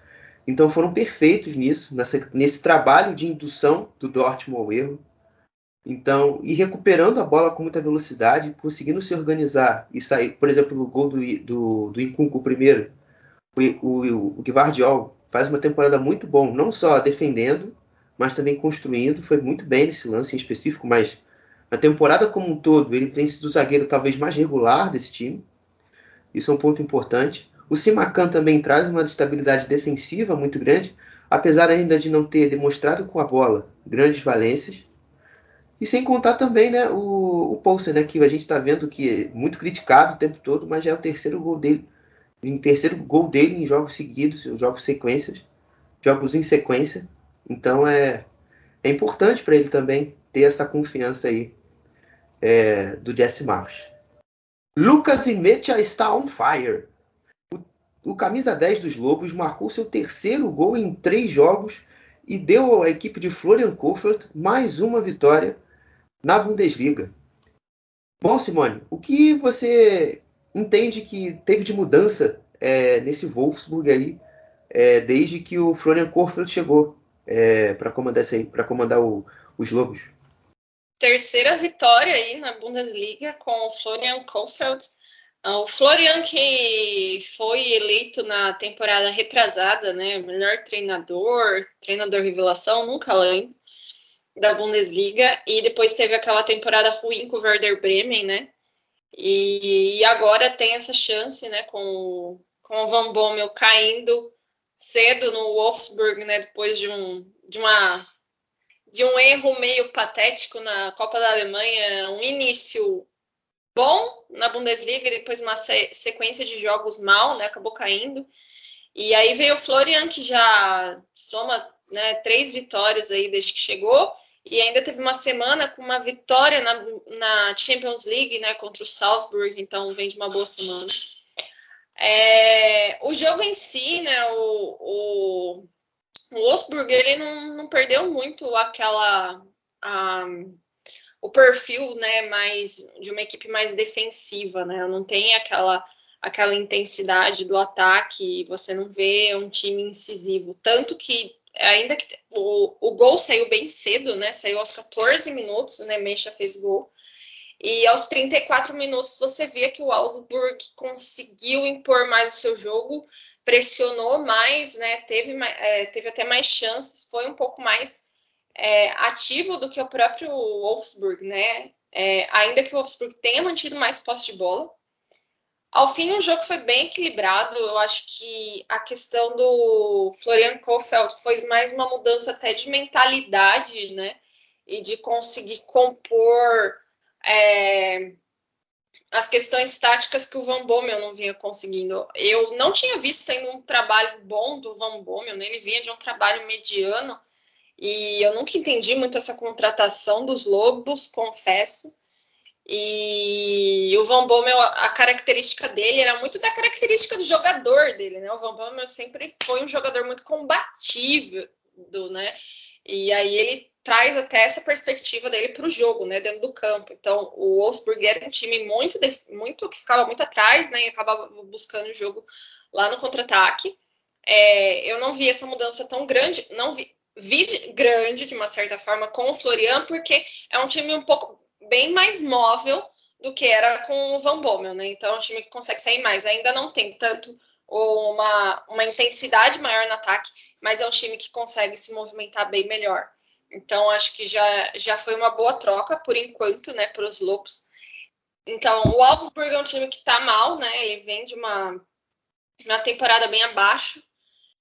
Então foram perfeitos nisso, nessa, nesse trabalho de indução do Dortmund ao erro. Então, e recuperando a bola com muita velocidade, conseguindo se organizar e sair, por exemplo, no gol do, do, do primeiro, o, o, o Guardiol faz uma temporada muito bom, não só defendendo, mas também construindo. Foi muito bem nesse lance em específico, mas na temporada como um todo, ele tem sido o zagueiro talvez mais regular desse time. Isso é um ponto importante. O Simacan também traz uma estabilidade defensiva muito grande, apesar ainda de não ter demonstrado com a bola grandes valências. E sem contar também né, o, o Poulsen, né, que a gente está vendo que é muito criticado o tempo todo, mas já é o terceiro gol dele. Em terceiro gol dele em jogos seguidos, jogos sequências, jogos em sequência. Então é, é importante para ele também ter essa confiança aí é, do Jesse Marsh. Lucas Imetia está on fire. O, o camisa 10 dos Lobos marcou seu terceiro gol em três jogos e deu à equipe de Florian Kohfeldt mais uma vitória na Bundesliga. Bom, Simone, o que você entende que teve de mudança é, nesse Wolfsburg aí é, desde que o Florian Kohfeldt chegou é, para comandar, comandar o, os Lobos? terceira vitória aí na Bundesliga com o Florian Kohfeldt. Ah, o Florian que foi eleito na temporada retrasada, né, melhor treinador, treinador revelação, nunca lembro, da Bundesliga, e depois teve aquela temporada ruim com o Werder Bremen, né, e agora tem essa chance, né, com, com o Van Bommel caindo cedo no Wolfsburg, né, depois de, um, de uma de um erro meio patético na Copa da Alemanha, um início bom na Bundesliga e depois uma sequência de jogos mal, né? Acabou caindo. E aí veio o Florian, que já soma né, três vitórias aí desde que chegou. E ainda teve uma semana com uma vitória na, na Champions League, né? Contra o Salzburg, então vem de uma boa semana. É, o jogo em si, né? O, o o Wolfsburg ele não, não perdeu muito aquela a, o perfil, né, mais de uma equipe mais defensiva, né? Não tem aquela aquela intensidade do ataque, você não vê um time incisivo, tanto que ainda que o, o gol saiu bem cedo, né? Saiu aos 14 minutos, né? Mecha fez gol. E aos 34 minutos você via que o Augsburg conseguiu impor mais o seu jogo, pressionou mais, né? Teve, é, teve até mais chances, foi um pouco mais é, ativo do que o próprio Wolfsburg, né? É, ainda que o Wolfsburg tenha mantido mais posse de bola. Ao fim, o jogo foi bem equilibrado. Eu acho que a questão do Florian Kohfeldt foi mais uma mudança até de mentalidade, né? E de conseguir compor é, as questões táticas que o Van Bommel não vinha conseguindo. Eu não tinha visto ainda um trabalho bom do Van Bommel, né? ele vinha de um trabalho mediano e eu nunca entendi muito essa contratação dos Lobos, confesso. E o Van Bommel, a característica dele era muito da característica do jogador dele, né? O Van Bommel sempre foi um jogador muito combativo, né? E aí ele traz até essa perspectiva dele para o jogo, né, dentro do campo. Então, o Wolfsburg era um time muito, muito que ficava muito atrás, né, e acabava buscando o jogo lá no contra-ataque. É, eu não vi essa mudança tão grande, não vi, vi grande de uma certa forma com o Florian, porque é um time um pouco bem mais móvel do que era com o Van Bommel, né? Então, é um time que consegue sair mais. Ainda não tem tanto uma, uma intensidade maior no ataque, mas é um time que consegue se movimentar bem melhor. Então, acho que já, já foi uma boa troca, por enquanto, né, para os Lobos. Então, o Augsburg é um time que está mal, né? Ele vem de uma, uma temporada bem abaixo.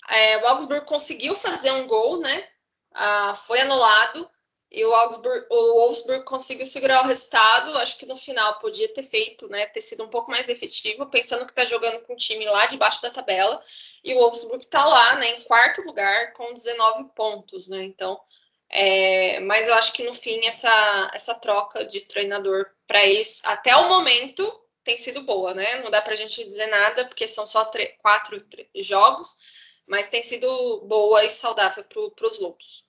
É, o Augsburg conseguiu fazer um gol, né? Ah, foi anulado. E o Augsburg, o Wolfsburg conseguiu segurar o resultado. Acho que no final podia ter feito, né? Ter sido um pouco mais efetivo, pensando que está jogando com um time lá debaixo da tabela. E o Wolfsburg está lá, né? Em quarto lugar, com 19 pontos, né? Então, é, mas eu acho que no fim essa, essa troca de treinador para eles, até o momento, tem sido boa, né? Não dá para a gente dizer nada, porque são só quatro jogos, mas tem sido boa e saudável para os Lobos.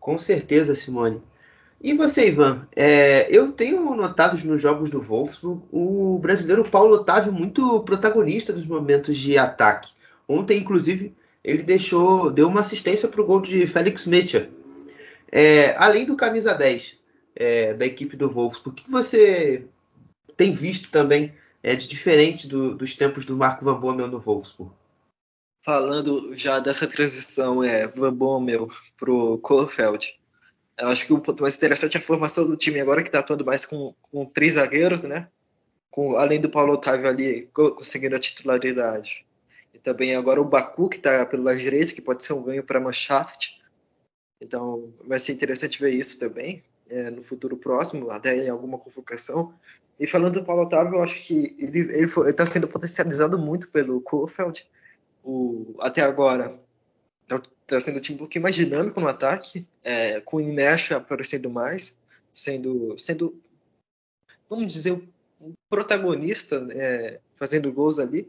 Com certeza, Simone. E você, Ivan? É, eu tenho notado nos jogos do Wolfsburg o brasileiro Paulo Otávio muito protagonista dos momentos de ataque. Ontem, inclusive, ele deixou, deu uma assistência para o gol de Félix Mecha. É, além do camisa 10 é, da equipe do Wolfsburg, o que você tem visto também é, de diferente do, dos tempos do Marco Van Bommel no Wolfsburg? Falando já dessa transição é, Van Bommel para o Kohfeldt, eu acho que o ponto mais interessante é a formação do time agora que está atuando mais com, com três zagueiros, né? Com, além do Paulo Otávio ali conseguindo a titularidade. E também agora o Baku, que está pelo lado direito, que pode ser um ganho para a. Então vai ser interessante ver isso também é, no futuro próximo, até em alguma convocação. E falando do Paulo Otávio, eu acho que ele está sendo potencializado muito pelo Kofeld. O, até agora está sendo um time um pouquinho mais dinâmico no ataque, é, com o Imecha aparecendo mais, sendo, sendo vamos dizer, um protagonista, é, fazendo gols ali.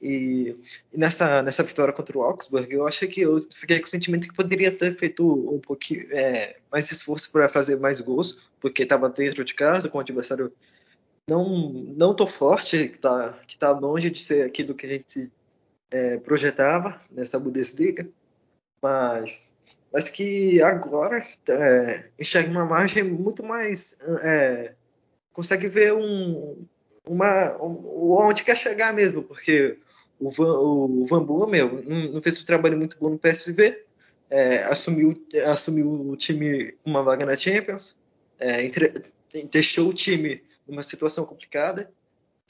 E, e, nessa, nessa vitória contra o Augsburg, eu acho que eu fiquei com o sentimento que poderia ter feito um pouquinho é, mais esforço para fazer mais gols, porque estava dentro de casa, com o adversário não, não tão forte, que está que tá longe de ser aquilo que a gente é, projetava nessa Bundesliga, mas, mas que agora é, enxerga uma margem muito mais. É, consegue ver um, uma, um, onde quer chegar mesmo, porque o Van, o Van Bommel não fez um trabalho muito bom no PSV, é, assumiu, assumiu o time uma vaga na Champions, é, entre, deixou o time numa situação complicada,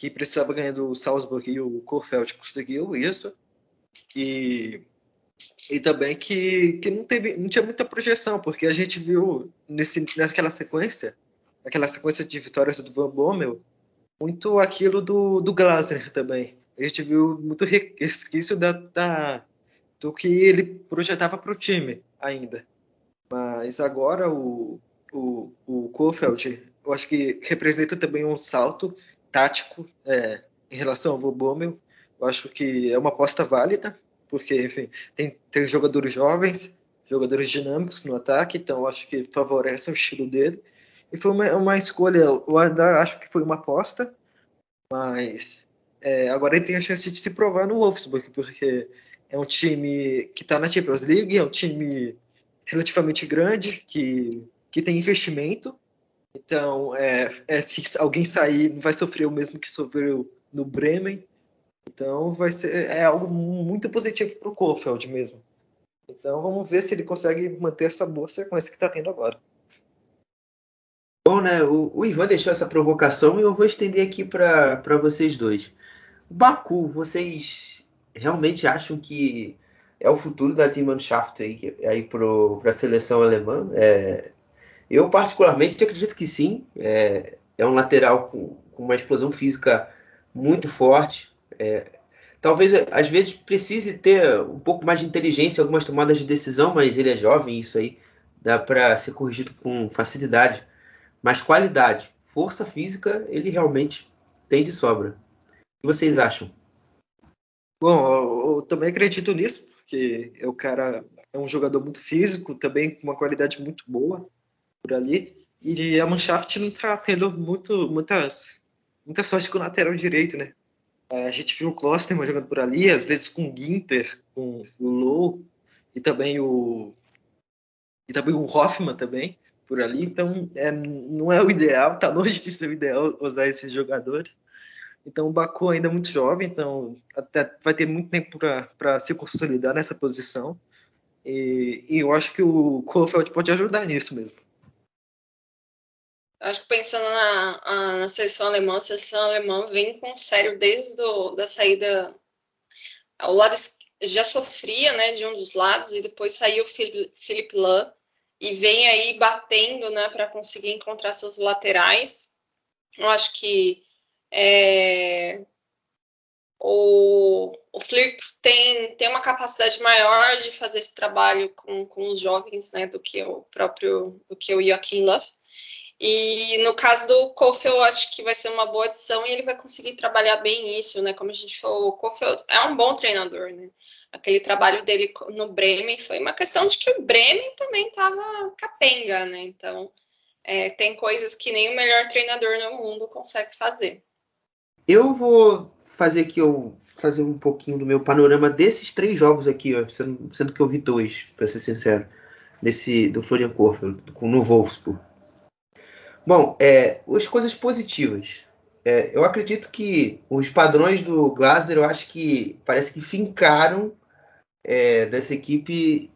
que precisava ganhar do Salzburg e o Korfeld conseguiu isso, e, e também que, que não, teve, não tinha muita projeção, porque a gente viu nesse, naquela sequência, naquela sequência de vitórias do Van Bommel, muito aquilo do, do Glasner também a gente viu muito resquício da, da do que ele projetava para o time ainda. Mas agora o, o, o Kofeld, eu acho que representa também um salto tático é, em relação ao Bommel. Eu acho que é uma aposta válida porque, enfim, tem, tem jogadores jovens, jogadores dinâmicos no ataque, então acho que favorece o estilo dele. E foi uma, uma escolha, eu acho que foi uma aposta, mas é, agora ele tem a chance de se provar no Wolfsburg, porque é um time que está na Champions League, é um time relativamente grande, que, que tem investimento. Então, é, é, se alguém sair, vai sofrer o mesmo que sofreu no Bremen. Então, vai ser é algo muito positivo para o Kofeld mesmo. Então, vamos ver se ele consegue manter essa boa sequência que está tendo agora. Bom, né? O, o, Ivan deixou essa provocação e eu vou estender aqui para vocês dois. Baku, vocês realmente acham que é o futuro da Team Mannschaft aí, aí para a seleção alemã? É, eu, particularmente, acredito que sim. É, é um lateral com, com, uma explosão física muito forte. É, talvez, às vezes, precise ter um pouco mais de inteligência algumas tomadas de decisão, mas ele é jovem, isso aí dá para ser corrigido com facilidade. Mas qualidade, força física, ele realmente tem de sobra. O que vocês acham? Bom, eu, eu também acredito nisso, porque o cara é um jogador muito físico, também com uma qualidade muito boa por ali. E a Mannschaft não está tendo muito, muitas, muita sorte com o lateral direito, né? A gente viu o Klosterman jogando por ali, às vezes com o Ginter, com o Low e também o e também o Hoffman também por ali, então é, não é o ideal, tá longe de ser o ideal usar esses jogadores. Então o Baku ainda é muito jovem, então até vai ter muito tempo para se consolidar nessa posição. E, e, eu acho que o Kofeld pode ajudar nisso mesmo. Acho que pensando na, na seleção alemã, a seleção alemã vem com sério desde do, da saída. O lado já sofria né, de um dos lados e depois saiu o Philip Lahm e vem aí batendo né, para conseguir encontrar seus laterais. Eu acho que é, o, o Flick tem, tem uma capacidade maior de fazer esse trabalho com, com os jovens né, do que o próprio do que o Joaquim Love. E no caso do Kofeld, eu acho que vai ser uma boa adição e ele vai conseguir trabalhar bem isso, né? Como a gente falou, o Kofeld é um bom treinador, né? Aquele trabalho dele no Bremen foi uma questão de que o Bremen também estava capenga, né? Então, é, tem coisas que nem o melhor treinador no mundo consegue fazer. Eu vou fazer aqui eu fazer um pouquinho do meu panorama desses três jogos aqui, ó, sendo, sendo que eu vi dois, para ser sincero, desse do Florian Kohfeldt, no Wolfsburg. Bom, é, as coisas positivas. É, eu acredito que os padrões do Glasner, eu acho que parece que fincaram é, dessa equipe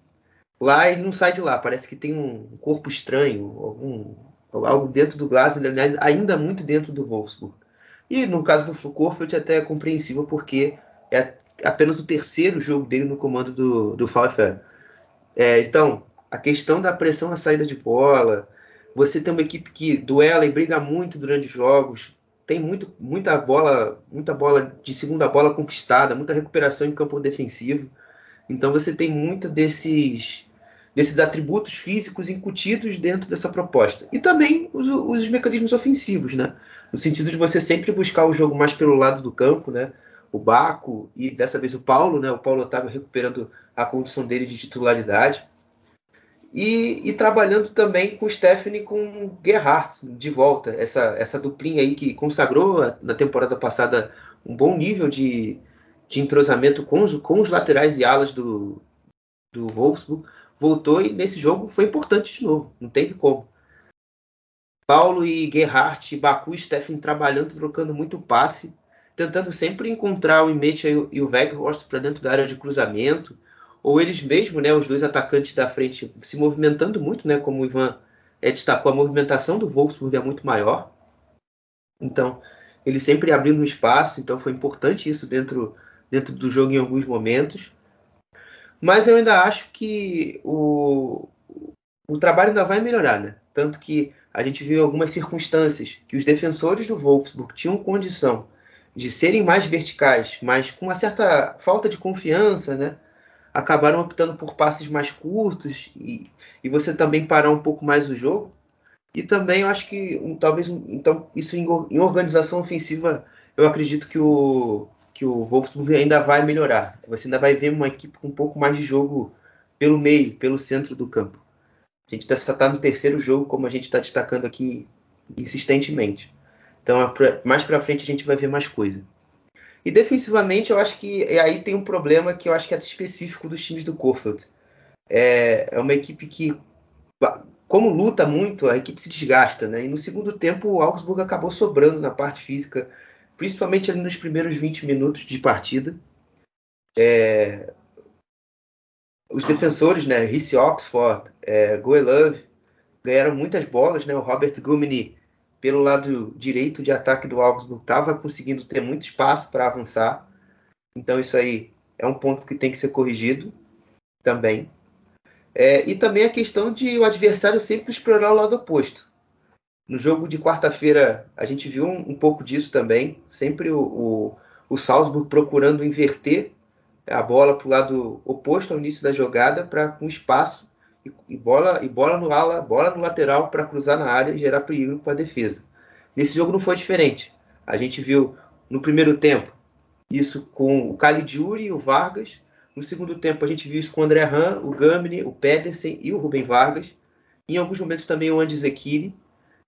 lá e não sai de lá. Parece que tem um corpo estranho, algum, algo dentro do Glasner, ainda muito dentro do Wolfsburg. E no caso do Corfeld até é compreensível porque é apenas o terceiro jogo dele no comando do, do. É, então, a questão da pressão na saída de bola, você tem uma equipe que duela e briga muito durante os jogos, tem muito, muita bola, muita bola de segunda bola conquistada, muita recuperação em campo defensivo. Então você tem muito desses desses atributos físicos incutidos dentro dessa proposta. E também os, os, mecanismos ofensivos, né? No sentido de você sempre buscar o jogo mais pelo lado do campo, né? O Baco e dessa vez o Paulo, né? O Paulo Otávio recuperando a condição dele de titularidade. E, e, trabalhando também com Stephanie com Gerhardt de volta, essa, essa duplinha aí que consagrou na temporada passada um bom nível de, de entrosamento com os, com os laterais e alas do, do Wolfsburg, voltou e nesse jogo foi importante de novo, não teve como. Paulo e Gerhardt, Baku e Stephanie trabalhando, trocando muito passe, tentando sempre encontrar o Imet e o Weghorst para dentro da área de cruzamento, ou eles mesmos, né, os dois atacantes da frente, se movimentando muito, né, como o Ivan é, destacou, a movimentação do Wolfsburg é muito maior. Então, ele sempre abrindo um espaço, então foi importante isso dentro, dentro do jogo em alguns momentos. Mas eu ainda acho que o, o trabalho ainda vai melhorar, né? Tanto que a gente viu algumas circunstâncias que os defensores do Wolfsburg tinham condição de serem mais verticais, mas com uma certa falta de confiança, né? Acabaram optando por passes mais curtos e, e você também parar um pouco mais o jogo. E também eu acho que um, talvez um, então isso em, em, organização ofensiva eu acredito que o que o Wolfsburg ainda vai melhorar. Você ainda vai ver uma equipe com um pouco mais de jogo pelo meio, pelo centro do campo. A gente está tá no terceiro jogo, como a gente está destacando aqui insistentemente. Então, mais para frente a gente vai ver mais coisa. E defensivamente, eu acho que aí tem um problema que eu acho que é específico dos times do Kofeld. É, é uma equipe que, como luta muito, a equipe se desgasta, né? E no segundo tempo, o Augsburg acabou sobrando na parte física, principalmente ali nos primeiros 20 minutos de partida. É, os defensores, né, Rhys Oxford, é, Goelove, ganharam muitas bolas, né? O Robert Gumini, pelo lado direito de ataque do Augsburg, estava conseguindo ter muito espaço para avançar. Então isso aí é um ponto que tem que ser corrigido também. É, e também a questão de o adversário sempre explorar o lado oposto. No jogo de quarta-feira a gente viu um, um, pouco disso também. Sempre o, o, o Salzburg procurando inverter a bola para o lado oposto ao início da jogada para com espaço e, e, bola e bola no ala, bola no lateral para cruzar na área e gerar perigo para a defesa. Nesse jogo não foi diferente. A gente viu no primeiro tempo isso com o Caligiuri e o Vargas. No segundo tempo a gente viu isso com o André Han, o Gamini, o Pedersen e o Rubem Vargas. Em alguns momentos também o Andy Zekiri.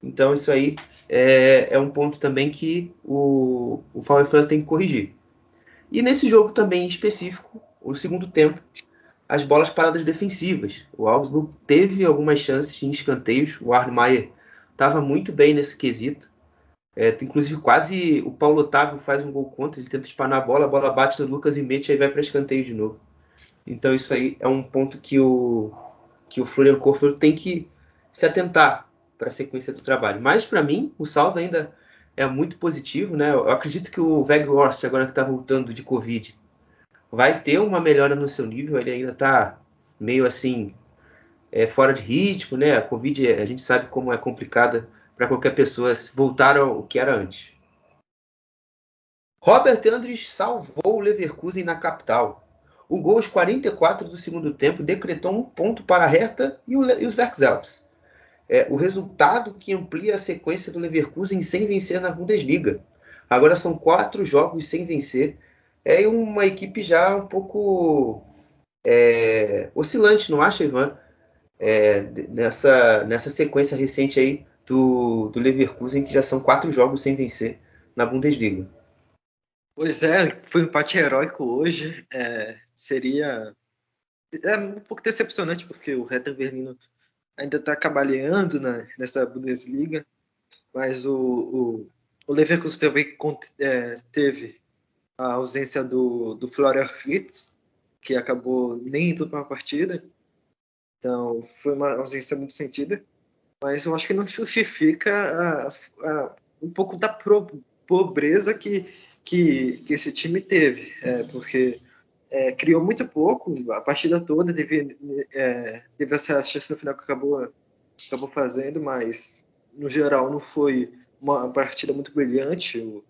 Então isso aí é, é, um ponto também que o, o VfL tem que corrigir. E nesse jogo também específico, o segundo tempo, as bolas paradas defensivas. O Augsburg teve algumas chances em escanteios. O Arnmeier estava muito bem nesse quesito. É, inclusive, quase o Paulo Otávio faz um gol contra. Ele tenta espanar a bola, a bola bate no Lucas e mete, aí vai para escanteio de novo. Então, isso aí é um ponto que o, que o Florian Kohfeldt tem que se atentar para a sequência do trabalho. Mas, para mim, o saldo ainda é muito positivo. Né? Eu acredito que o Weghorst, agora que está voltando de Covid, vai ter uma melhora no seu nível. Ele ainda está meio assim é, fora de ritmo, né? A Covid a gente sabe como é complicada para qualquer pessoa voltar ao que era antes. Robert Andres salvou o Leverkusen na capital. O gol aos 44 do segundo tempo decretou um ponto para a Hertha e, os Werkselps. É, o resultado que amplia a sequência do Leverkusen sem vencer na Bundesliga. Agora são quatro jogos sem vencer é uma equipe já um pouco é, oscilante, não acha, Ivan? É, nessa, nessa sequência recente aí do, do Leverkusen, que já são quatro jogos sem vencer na Bundesliga. Pois é, foi um empate heróico hoje. É, seria é um pouco decepcionante, porque o Hertha Berlino ainda está cabaleando na, nessa Bundesliga, mas o, o, o Leverkusen também é, teve a ausência do, do Florian Fitz, que acabou nem indo para a partida. Então, foi uma ausência muito sentida. Mas eu acho que não justifica a, a, um pouco da pro, pobreza que, que, que, esse time teve. É, porque é, criou muito pouco a partida toda, teve, é, teve essa chance no final que acabou, acabou fazendo, mas no geral não foi uma partida muito brilhante. O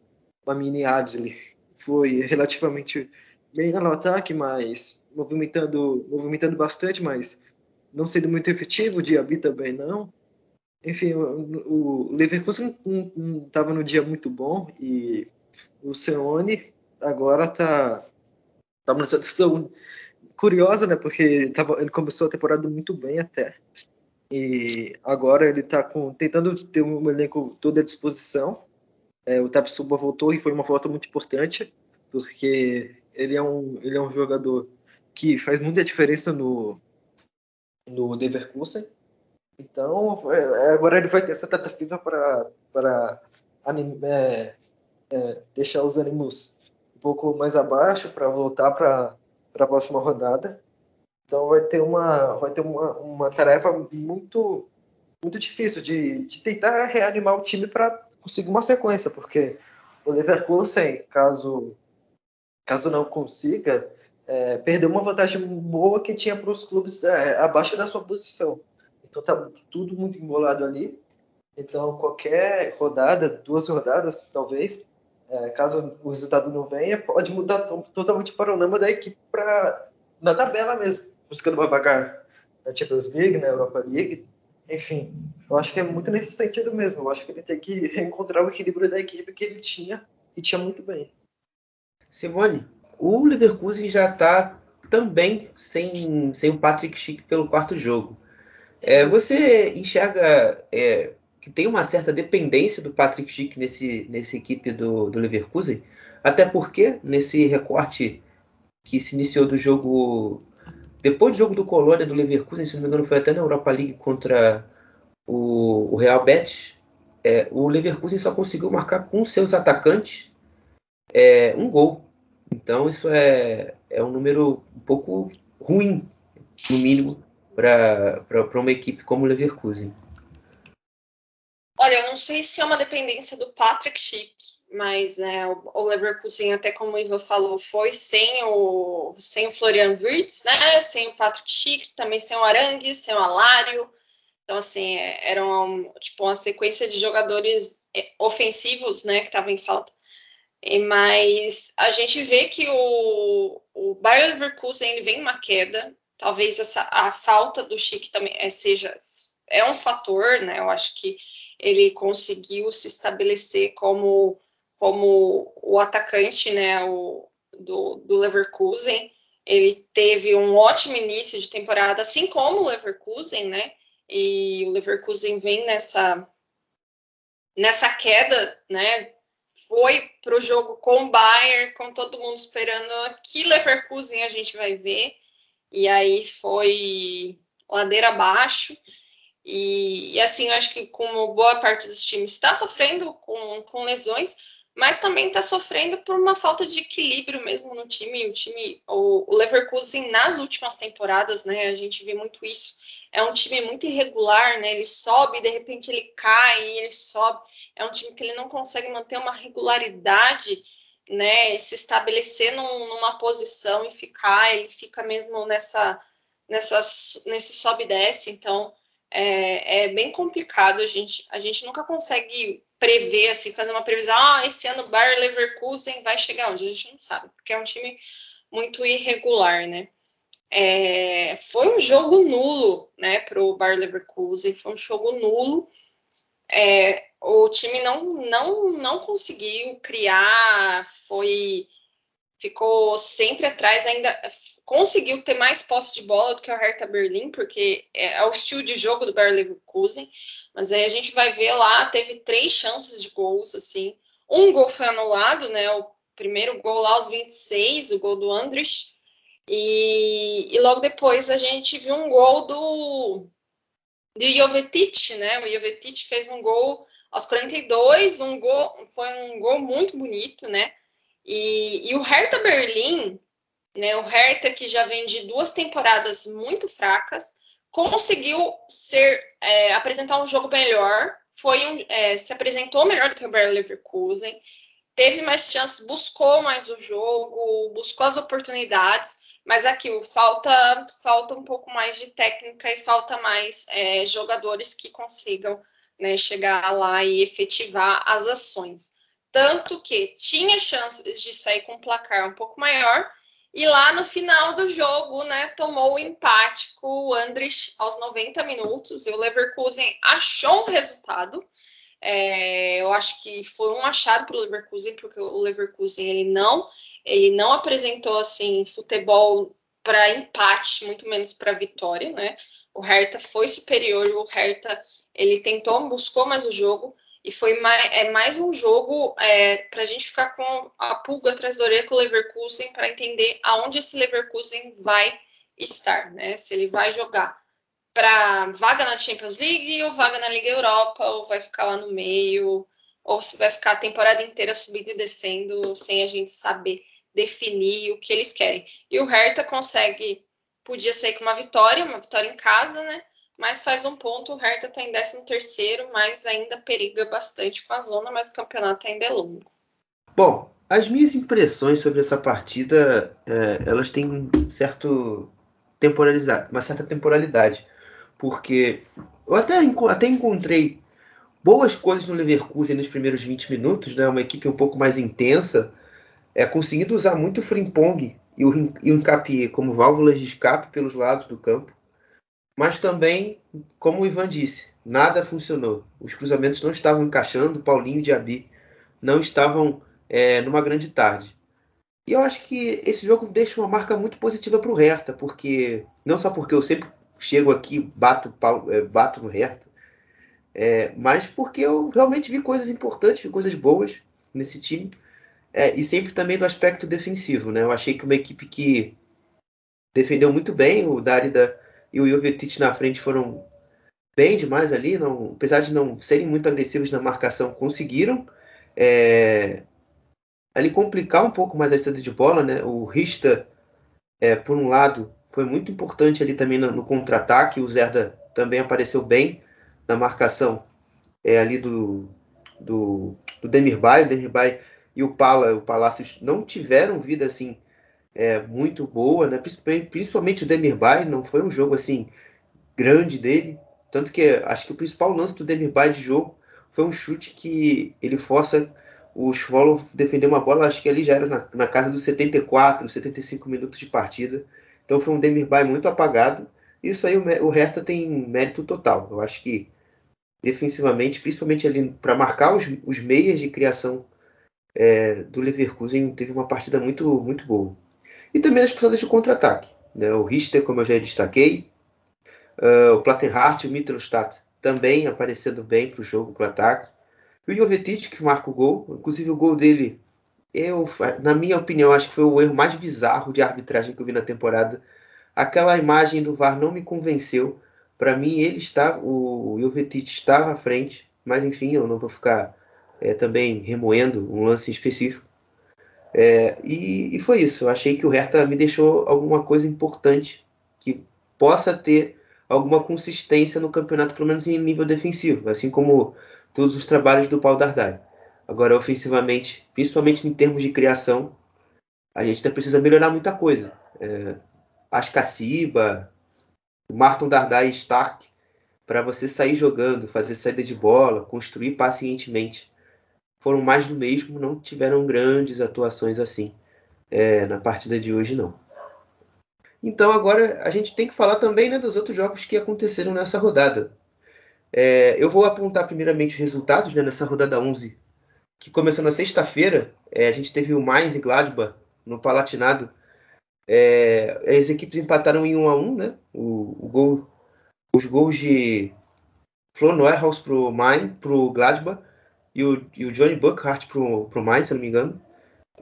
Mamini Adli foi relativamente bem no ataque, mas movimentando, movimentando bastante, mas não sendo muito efetivo. O Diaby também não. Enfim, o, o Leverkusen estava no dia muito bom e o Seone agora está tá numa situação curiosa, né? Porque tava, ele começou a temporada muito bem até. E agora ele está tentando ter um elenco todo à disposição é, o Tapsuba voltou e foi uma volta muito importante, porque ele é um, ele é um jogador que faz muita diferença no, no Leverkusen. Então, é, agora ele vai ter essa tentativa para é, é, deixar os ânimos um pouco mais abaixo para voltar para a próxima rodada. Então vai ter uma, vai ter uma, uma tarefa muito, muito difícil de, de tentar reanimar o time para conseguir uma sequência, porque o Leverkusen, caso, caso não consiga, é, perdeu uma vantagem boa que tinha para os clubes é, abaixo da sua posição. Então tá tudo muito embolado ali. Então qualquer rodada, duas rodadas talvez, é, caso o resultado não venha, pode mudar totalmente o panorama da equipe para na tabela mesmo, buscando uma vaga na Champions League, na Europa League, enfim, eu acho que é muito nesse sentido mesmo. Eu acho que ele tem que reencontrar o equilíbrio da equipe que ele tinha e tinha muito bem. Simone, o Leverkusen já está também sem, sem o Patrick Schick pelo quarto jogo. É, você enxerga é, que tem uma certa dependência do Patrick Schick nesse, nessa equipe do, do Leverkusen? Até porque, nesse recorte que se iniciou do jogo. Depois do jogo do Colônia do Leverkusen, se não me engano, foi até na Europa League contra o, o Real Betis. É, o Leverkusen só conseguiu marcar com seus atacantes é, um gol. Então isso é, é um número um pouco ruim, no mínimo, para uma equipe como o Leverkusen. Olha, eu não sei se é uma dependência do Patrick Schick, mas é, o Leverkusen, até como o Ivan falou, foi sem o, sem o Florian Wirtz, né? Sem o Patrick Schick, também sem o Arangue, sem o Alário. Então, assim, é, era uma, tipo, uma sequência de jogadores é, ofensivos, né, que estavam em falta. Mas a gente vê que o, o Bayer Leverkusen ele vem uma queda. Talvez essa, a falta do Chic também é, seja é um fator, né? Eu acho que ele conseguiu se estabelecer como, como o atacante, né? O, do, do Leverkusen. Ele teve um ótimo início de temporada, assim como o Leverkusen, né? E o Leverkusen vem nessa nessa queda, né? foi para o jogo com o Bayern, com todo mundo esperando que Leverkusen a gente vai ver. E aí foi ladeira abaixo. E, e assim, eu acho que como boa parte dos times está sofrendo com, com lesões, mas também está sofrendo por uma falta de equilíbrio mesmo no time. O time, o, Leverkusen nas últimas temporadas, né? A gente vê muito isso é um time muito irregular, né? Ele sobe, de repente ele cai, ele sobe. É um time que ele não consegue manter uma regularidade, né? Se estabelecer num, numa posição e ficar, ele fica mesmo nessa, nessa nesse sobe e desce. Então é, é, bem complicado. A gente, a gente nunca consegue prever, assim, fazer uma previsão. Ah, esse ano o Bayer Leverkusen vai chegar onde? A gente não sabe, porque é um time muito irregular, né? É, foi um jogo nulo né, para o Bayer Leverkusen, foi um jogo nulo. É, o time não, não, não conseguiu criar, foi ficou sempre atrás, ainda conseguiu ter mais posse de bola do que o Hertha Berlim, porque é, é o estilo de jogo do Bayer Leverkusen. Mas aí a gente vai ver lá, teve três chances de gols, assim. Um gol foi anulado, né? O primeiro gol lá aos 26, o gol do Andrich. E, e, logo depois a gente viu um gol do, do Jovetic, né? O Jovetic fez um gol aos 42, um gol, foi um gol muito bonito, né? E, e o Hertha Berlim, né? O Hertha que já vem de duas temporadas muito fracas, conseguiu ser é, apresentar um jogo melhor, foi um, é, se apresentou melhor do que o Bayer Leverkusen, teve mais chances, buscou mais o jogo, buscou as oportunidades. Mas aqui falta, falta um pouco mais de técnica e falta mais é, jogadores que consigam né, chegar lá e efetivar as ações. Tanto que tinha chance de sair com um placar um pouco maior, e lá no final do jogo, né, tomou o empate com o Andrich aos 90 minutos, e o Leverkusen achou um resultado. É, eu acho que foi um achado para o Leverkusen, porque o Leverkusen ele não ele não apresentou assim futebol para empate, muito menos para vitória, né? O Hertha foi superior, o Hertha ele tentou, buscou mais o jogo e foi mais, é mais um jogo é, para a gente ficar com a pulga atrás da orelha com o Leverkusen para entender aonde esse Leverkusen vai estar, né? Se ele vai jogar para vaga na Champions League ou vaga na Liga Europa ou vai ficar lá no meio ou se vai ficar a temporada inteira subindo e descendo sem a gente saber definir o que eles querem. E o Hertha consegue, podia sair com uma vitória, uma vitória em casa, né? Mas faz um ponto, o Hertha está em 13 terceiro, mas ainda periga bastante com a zona, mas o campeonato ainda é longo. Bom, as minhas impressões sobre essa partida, é, elas têm um certo temporalidade, uma certa temporalidade, porque eu até, até encontrei boas coisas no Leverkusen nos primeiros 20 minutos, né? Uma equipe um pouco mais intensa, é, conseguindo usar muito o frimpong e o, e o encapié como válvulas de escape pelos lados do campo. Mas também, como o Ivan disse, nada funcionou. Os cruzamentos não estavam encaixando, Paulinho e Diaby não estavam é, numa grande tarde. E eu acho que esse jogo deixa uma marca muito positiva para o Hertha, porque não só porque eu sempre chego aqui bato é, bato no Hertha, é, mas porque eu realmente vi coisas importantes, vi coisas boas nesse time. É, e sempre também do aspecto defensivo, né? Eu achei que uma equipe que defendeu muito bem, o Darida e o Jovetic na frente foram bem demais ali, não, apesar de não serem muito agressivos na marcação, conseguiram é, ali complicar um pouco mais a saída de bola, né? O Rista, é, por um lado, foi muito importante ali também no, no contra-ataque, o Zerda também apareceu bem na marcação é, ali do, do, do Demirbay, o Demirbay e o Pala, o Palácios não tiveram vida assim é, muito boa, né? principalmente, o Demirbay, não foi um jogo assim grande dele, tanto que acho que o principal lance do Demirbay de jogo foi um chute que ele força o Schwolo defender uma bola, acho que ali já era na, na casa dos 74, 75 minutos de partida. Então foi um Demirbay muito apagado. Isso aí o, o Hertha tem mérito total. Eu acho que defensivamente, principalmente ali para marcar os, os meias de criação é, do Leverkusen teve uma partida muito, muito boa. E também as passadas de contra-ataque. Né? O Richter, como eu já destaquei, uh, o Plattenhardt o Mittelstadt também aparecendo bem para o jogo, para o ataque. E o Jovetic, que marca o gol, inclusive o gol dele, eu, na minha opinião, acho que foi o erro mais bizarro de arbitragem que eu vi na temporada. Aquela imagem do VAR não me convenceu. Para mim, ele está, o Jovetic estava à frente, mas enfim, eu não vou ficar é, também remoendo um lance específico. É, e, e, foi isso. Eu achei que o Hertha me deixou alguma coisa importante que possa ter alguma consistência no campeonato, pelo menos em nível defensivo, assim como todos os trabalhos do Paulo Dardai. Agora, ofensivamente, principalmente em termos de criação, a gente ainda precisa melhorar muita coisa. É, Ascaciba, Martin Dardai e Stark, para você sair jogando, fazer saída de bola, construir pacientemente foram mais do mesmo, não tiveram grandes atuações assim é, na partida de hoje, não. Então agora a gente tem que falar também né, dos outros jogos que aconteceram nessa rodada. É, eu vou apontar primeiramente os resultados né, nessa rodada 11, que começou na sexta-feira. É, a gente teve o Mainz e Gladbach no Palatinado. É, as equipes empataram em 1 a 1 né? O, o gol, os gols de Flo Neuhaus para o Mainz, o Gladbach, e o, e o Johnny Buckhart pro, pro Mainz, se não me engano.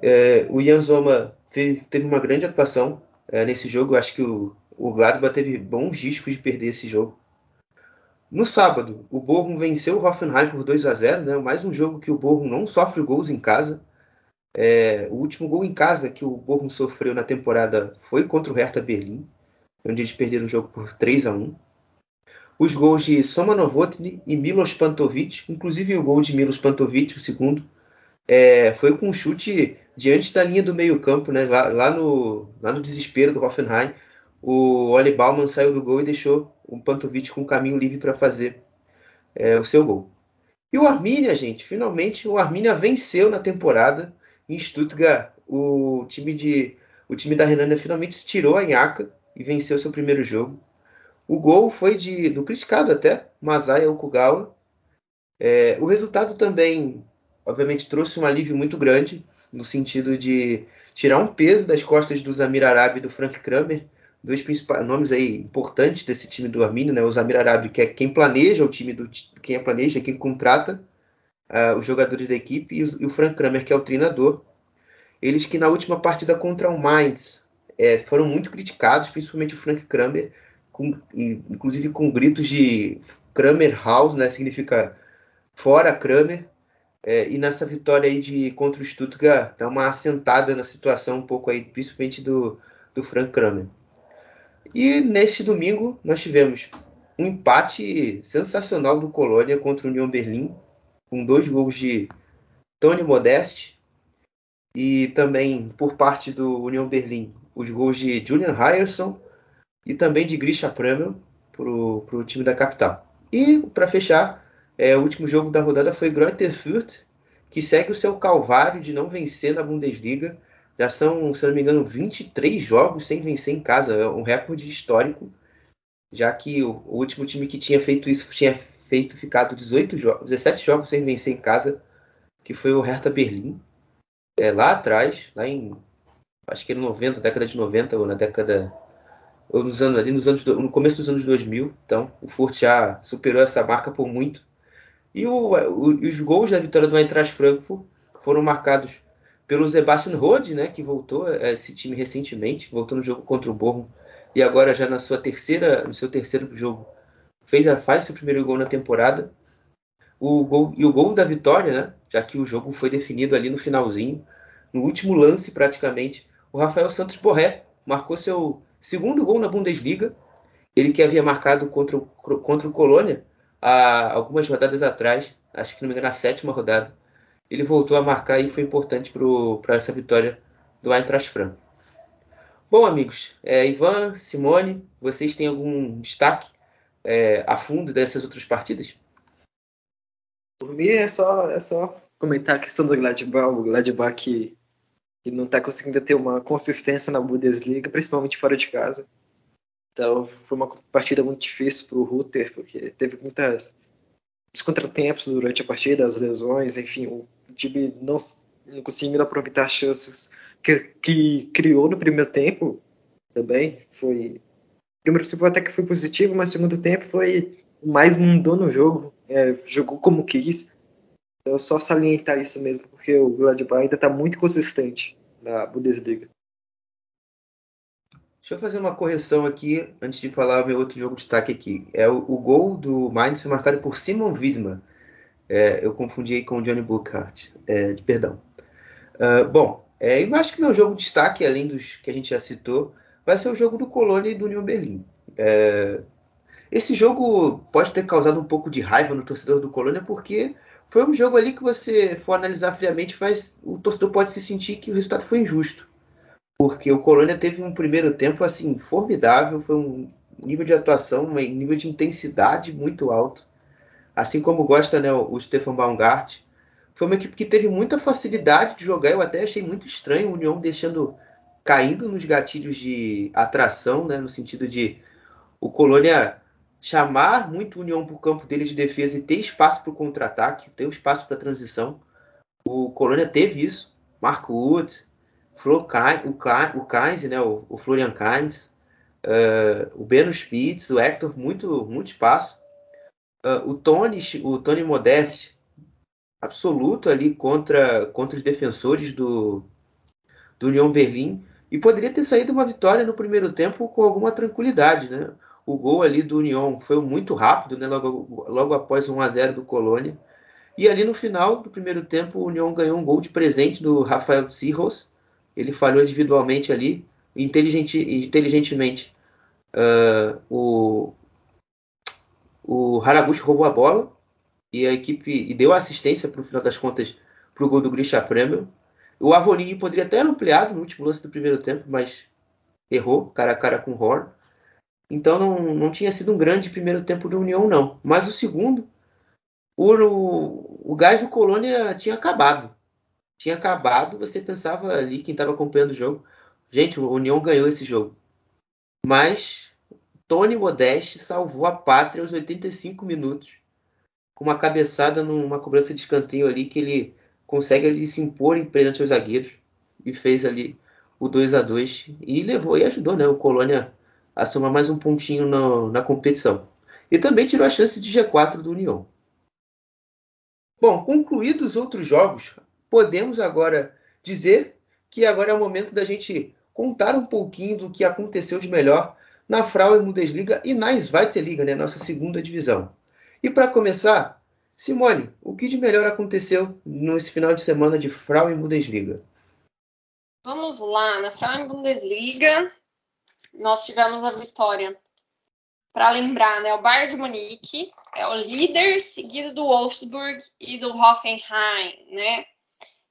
É, o Jan Zoma teve, teve, uma grande atuação é, nesse jogo. Acho que o, o Gladbach teve bons riscos de perder esse jogo. No sábado, o Bochum venceu o Hoffenheim por 2 a 0 né? mais um jogo que o Bochum não sofre gols em casa. É, o último gol em casa que o Bochum sofreu na temporada foi contra o Hertha Berlim, onde eles perderam o jogo por 3 a 1 os gols de Soma Novotny e Milos Pantovic, inclusive o gol de Milos Pantovic, o segundo, é, foi com um chute diante da linha do meio-campo, né, lá, lá, no, lá no desespero do Hoffenheim. O Oli Baumann saiu do gol e deixou o Pantovic com o caminho livre para fazer é, o seu gol. E o Arminia, gente, finalmente o Arminia venceu na temporada em Stuttgart. O time, de, o time da Renânia finalmente se tirou a nhaca e venceu seu primeiro jogo. O gol foi de, do criticado até, Masaya Okugawa. É, o resultado também, obviamente, trouxe um alívio muito grande, no sentido de tirar um peso das costas do Zamir Arabi e do Frank Kramer, dois principais nomes aí importantes desse time do Armínio, né? O Zamir Arabi, que é quem planeja o time do quem planeja, quem contrata uh, os jogadores da equipe, e o, e o, Frank Kramer, que é o treinador. Eles que na última partida contra o Mainz é, foram muito criticados, principalmente o Frank Kramer, com, inclusive com gritos de Kramer House, né? Significa fora Kramer. É, e nessa vitória aí de contra o Stuttgart, dá uma assentada na situação um pouco aí, principalmente do, do Frank Kramer. E neste domingo nós tivemos um empate sensacional do Colônia contra o União Berlim, com dois gols de Tony Modeste e também por parte do União Berlim os gols de Julian Ryerson e também de Grisha Pramel para o time da capital. E para fechar, é, o último jogo da rodada foi Greuther Fürth, que segue o seu calvário de não vencer na Bundesliga. Já são, se não me engano, 23 jogos sem vencer em casa, é um recorde histórico, já que o, o último time que tinha feito isso tinha feito ficado 18 jogos, 17 jogos sem vencer em casa, que foi o Hertha Berlim, é, lá atrás, lá em acho que era 90, década de 90 ou na década nos anos ali nos anos no começo dos anos 2000. Então, o Furt já superou essa marca por muito. E o, o, os gols da vitória do Eintracht Frankfurt foram marcados pelo Sebastian Rode, né, que voltou a esse time recentemente, voltou no jogo contra o Borrom e agora já na sua terceira, no seu terceiro jogo fez a faz seu primeiro gol na temporada. O gol e o gol da vitória, né, já que o jogo foi definido ali no finalzinho, no último lance praticamente, o Rafael Santos Borré marcou seu segundo gol na Bundesliga. Ele que havia marcado contra o, contra o Colônia há algumas rodadas atrás, acho que não me engano, na sétima rodada. Ele voltou a marcar e foi importante para essa vitória do Eintracht Frankfurt. Bom, amigos, é, Ivan, Simone, vocês têm algum destaque é, a fundo dessas outras partidas? Por mim, é só, é só comentar a questão do Gladbach, o Gladbach que, que não está conseguindo ter uma consistência na Bundesliga, principalmente fora de casa. Então, foi uma partida muito difícil para o Rutter, porque teve muitas os contratempos durante a partida, as lesões, enfim, o time não, não conseguindo aproveitar as chances que, que criou no primeiro tempo também. Foi primeiro tempo até que foi positivo, mas segundo tempo foi mais mundou no jogo, é, jogou como quis. Então, só salientar isso mesmo, porque o Gladbach ainda está muito consistente na Bundesliga. Deixa eu fazer uma correção aqui antes de falar meu outro jogo de destaque aqui. É o, o gol do Mainz foi marcado por Simon Widmer. É, eu confundi aí com o Johnny Burkhardt. É, perdão. Uh, bom, é, eu acho que meu jogo de destaque, além dos que a gente já citou, vai ser o jogo do Colônia e do Union Berlim. É, esse jogo pode ter causado um pouco de raiva no torcedor do Colônia, porque foi um jogo ali que você for analisar friamente, mas o torcedor pode se sentir que o resultado foi injusto. Porque o Colônia teve um primeiro tempo assim formidável, foi um nível de atuação, um nível de intensidade muito alto. Assim como gosta né, o Stefan Baumgart, foi uma equipe que teve muita facilidade de jogar. Eu até achei muito estranho o União deixando caindo nos gatilhos de atração, né, no sentido de o Colônia chamar muito União para o campo dele de defesa e ter espaço para o contra-ataque, ter espaço para transição. O Colônia teve isso. Marco Woods, Flo o, o Kainz, né, o, o Florian Kainz, uh, o Beno Spitz, o Hector, muito, muito espaço. Uh, o Tony, o Tony Modeste, absoluto ali contra, contra os defensores do, do União Berlim e poderia ter saído uma vitória no primeiro tempo com alguma tranquilidade, né? O gol ali do União foi muito rápido, né? Logo, logo após 1 a 0 do Colônia. E ali no final do primeiro tempo, o União ganhou um gol de presente do Rafael Cirros. Ele falhou individualmente ali, inteligente, inteligentemente. Uh, o, o Haraguchi roubou a bola e a equipe e deu assistência para o final das contas para o gol do Grisha Prêmio. O Avonini poderia até ampliado no último lance do primeiro tempo, mas errou cara a cara com o Horn. Então não, não tinha sido um grande primeiro tempo de União, não. Mas o segundo, o, o gás do Colônia tinha acabado. Tinha acabado, você pensava ali, quem estava acompanhando o jogo, gente, o União ganhou esse jogo. Mas Tony Modeste salvou a pátria aos 85 minutos com uma cabeçada numa cobrança de escanteio ali que ele consegue ali se impor perante os zagueiros e fez ali o 2 a 2 e levou e ajudou né, o Colônia a somar mais um pontinho na, na competição. E também tirou a chance de G4 do União. Bom, concluídos os outros jogos, podemos agora dizer que agora é o momento da gente contar um pouquinho do que aconteceu de melhor na Frauen Bundesliga e na Zweite né, nossa segunda divisão. E para começar, Simone, o que de melhor aconteceu nesse final de semana de Frauen Bundesliga? Vamos lá, na Frauen Bundesliga, nós tivemos a vitória. Para lembrar, né, o Bayern de Munique é o líder, seguido do Wolfsburg e do Hoffenheim, né?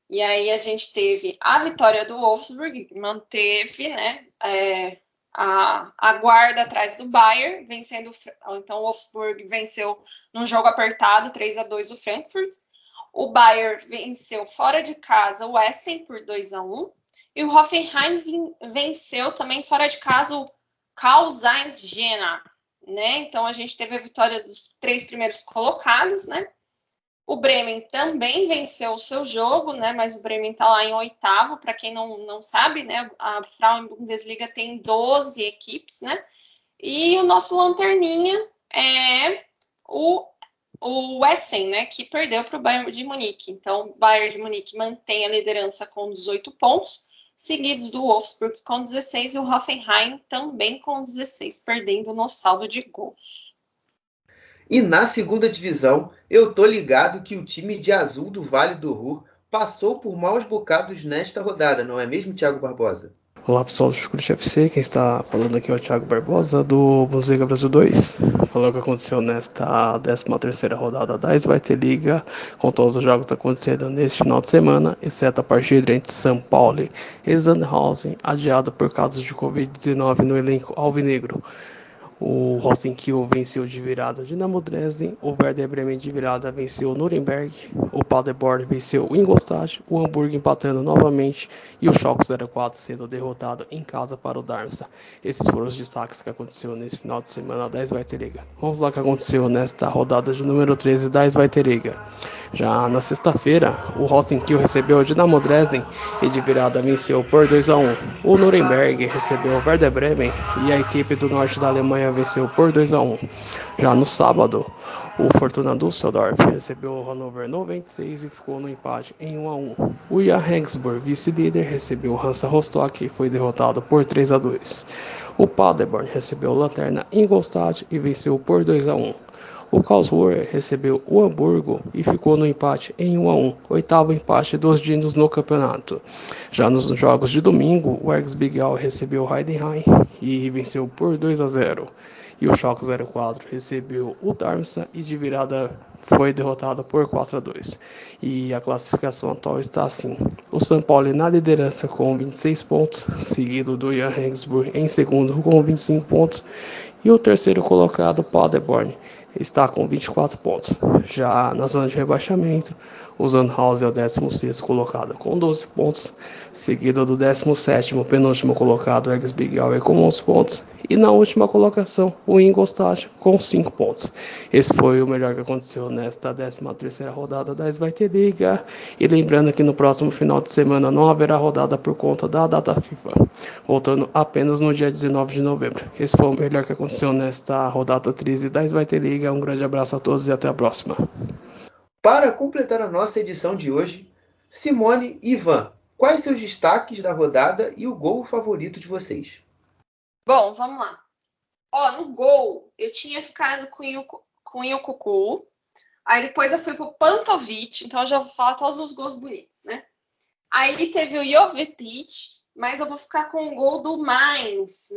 E aí a gente teve a vitória do Wolfsburg, que manteve, né, é, a, a guarda atrás do Bayern, vencendo então o Wolfsburg venceu num jogo apertado 3 a 2 o Frankfurt. O Bayern venceu fora de casa o Essen por 2 a 1 e o Hoffenheim venceu também fora de casa o Karl Zeiss Jena, né? Então a gente teve a vitória dos três primeiros colocados, né? O Bremen também venceu o seu jogo, né? Mas o Bremen está lá em oitavo. Para quem não, não sabe, né? A Frauen Bundesliga tem 12 equipes, né? E o nosso lanterninha é o, o Essen, né? Que perdeu para o Bayern de Munique. Então, o Bayern de Munique mantém a liderança com 18 pontos, seguidos do Wolfsburg com 16 e o Hoffenheim também com 16, perdendo no saldo de gols. E na segunda divisão, eu tô ligado que o time de azul do Vale do Ruhr passou por maus bocados nesta rodada, não é mesmo, Thiago Barbosa? Olá pessoal do Chucrute FC, quem está falando aqui é o Thiago Barbosa do Bundesliga Brasil 2. Falou o que aconteceu nesta 13ª rodada da Svite Liga, com todos os jogos acontecendo neste final de semana, exceto a partida entre São Paulo e Sandhausen, adiada por casos de Covid-19 no elenco alvinegro. O Rosenkiel venceu de virada o Dinamo Dresden, o Werder Bremen de virada venceu o Nuremberg, o Paderborn venceu o Ingolstadt, o Hamburgo empatando novamente e o Schalke 04 sendo derrotado em casa para o Darmstadt. Esses foram os destaques que aconteceu nesse final de semana da Zweite Liga. Vamos lá o que aconteceu nesta rodada de número 13 da Zweite Liga. Já na sexta-feira, o Rosenkiel recebeu o Dinamo Dresden e de virada venceu por 2 a 1. O Nuremberg recebeu o Werder Bremen e a equipe do norte da Alemanha venceu por 2 a 1. Já no sábado, o Fortuna Düsseldorf recebeu o Hannover 96 e ficou no empate em 1 a 1. O Jan Regensburg, vice-líder, recebeu o Hansa Rostock e foi derrotado por 3 a 2. O Paderborn recebeu o Lanterna Ingolstadt e venceu por 2 a 1. O Karlsruhe recebeu o Hamburgo e ficou no empate em 1 a 1, oitavo empate dos dinos no campeonato. Já nos jogos de domingo, o Erzbigal recebeu o Heidenheim e venceu por 2 a 0. E o Schalke 04 recebeu o Darmstadt e de virada foi derrotado por 4 a 2. E a classificação atual está assim: o São Paulo na liderança com 26 pontos, seguido do Jan Regensburg em segundo com 25 pontos, e o terceiro colocado Paderborn está com 24 pontos. Já na zona de rebaixamento, o Sandhausen é o 16 colocado com 12 pontos, seguido do 17 penúltimo colocado, o Ex-Bigauer com 11 pontos, e na última colocação, o Ingolstadt com 5 pontos. Esse foi o melhor que aconteceu nesta 13ª rodada da Svite Liga, e lembrando que no próximo final de semana não haverá rodada por conta da data FIFA, voltando apenas no dia 19 de novembro. Esse foi o melhor que aconteceu nesta rodada 13 da Svite Liga. Um grande abraço a todos e até a próxima. Para completar a nossa edição de hoje, Simone e Ivan, quais seus destaques da rodada e o gol favorito de vocês? Bom, vamos lá. Ó, no gol, eu tinha ficado com o, com o Cucu. Aí depois eu fui pro Pantovic, então eu já vou falar todos os gols bonitos, né? Aí teve o Jovetic, mas eu vou ficar com o gol do Mainz,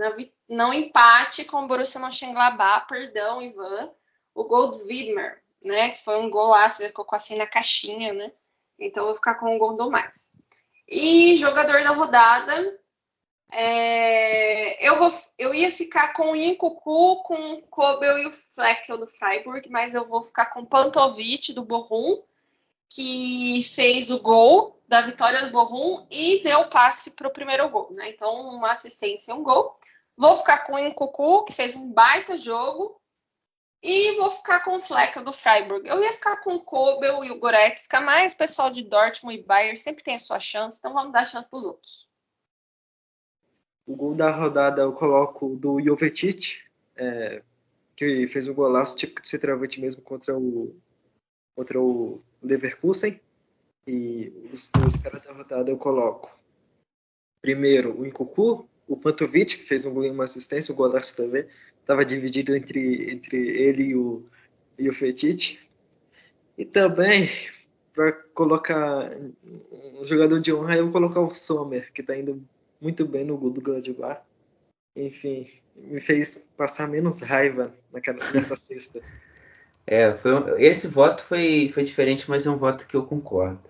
não empate com o Borussia Mönchengladbach, perdão, Ivan. O gol do Widmer, né? Que foi um golaço, ele ficou assim na caixinha, né? Então eu vou ficar com o gol do mais. E jogador da rodada, é, eu, vou, eu ia ficar com o Incucu, com o Kobel e o Fleckel do Freiburg, mas eu vou ficar com o Pantovic do Borrom, que fez o gol da vitória do Borrom e deu o passe para o primeiro gol, né? Então, uma assistência e um gol. Vou ficar com o Incucu, que fez um baita jogo, e vou ficar com o Fleck do Freiburg. Eu ia ficar com o Kobel e o Goretzka, mas o pessoal de Dortmund e Bayern sempre tem a sua chance, então vamos dar chance para os outros. O gol da rodada eu coloco do Jovetic, é, que fez um golaço tipo de centroavante mesmo contra o, contra o Leverkusen. E os, os caras da rodada eu coloco primeiro o Incucu, o Pantovic, que fez um gol e uma assistência, um golaço também estava dividido entre, entre ele e o, e o Fetite. E também, para colocar um jogador de honra, eu vou colocar o Sommer, que está indo muito bem no gol do Gladbach. Enfim, me fez passar menos raiva naquela, nessa sexta. É, foi, esse voto foi, foi diferente, mas é um voto que eu concordo.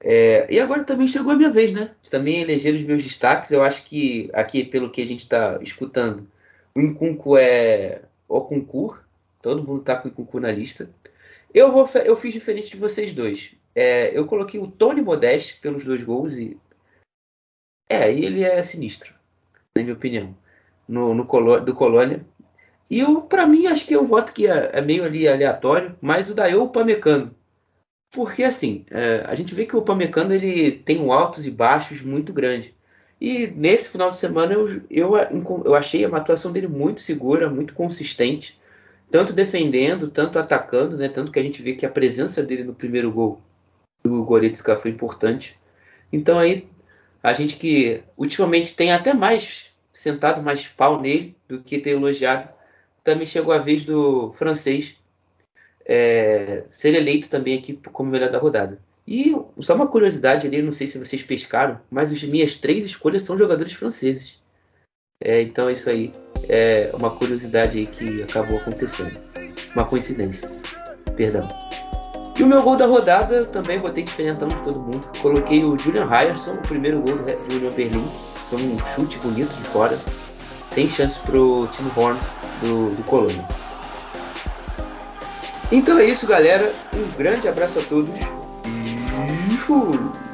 É, e agora também chegou a minha vez, né? Também eleger os meus destaques. Eu acho que aqui, pelo que a gente está escutando, o Incuncu é o concurso. Todo mundo tá com o Incuncu na lista. Eu, vou, eu fiz diferente de vocês dois. É, eu coloquei o Tony Modeste pelos dois gols e. É, ele é sinistro, na minha opinião. No, no do Colônia. E eu, para mim, acho que é um voto que é, é, meio ali aleatório, mas o da eu Pamecano. Porque assim, é, a gente vê que o Pamecano ele tem um altos e baixos muito grande. E nesse final de semana eu, eu, eu achei a atuação dele muito segura, muito consistente, tanto defendendo, tanto atacando, né? Tanto que a gente vê que a presença dele no primeiro gol do Goretzka foi importante. Então aí a gente que ultimamente tem até mais sentado mais pau nele do que ter elogiado, também chegou a vez do francês é, ser eleito também aqui como melhor da rodada. E só uma curiosidade ali, não sei se vocês pescaram, mas as minhas três escolhas são jogadores franceses. É, então isso aí é uma curiosidade aí que acabou acontecendo. Uma coincidência. Perdão. E o meu gol da rodada também botei diferentão de todo mundo. Coloquei o Julian Ryerson, o primeiro gol do Julian Berlim. Foi um chute bonito de fora. Sem chance pro Tim Horn do, do Colônia. Então é isso, galera. Um grande abraço a todos. E fui!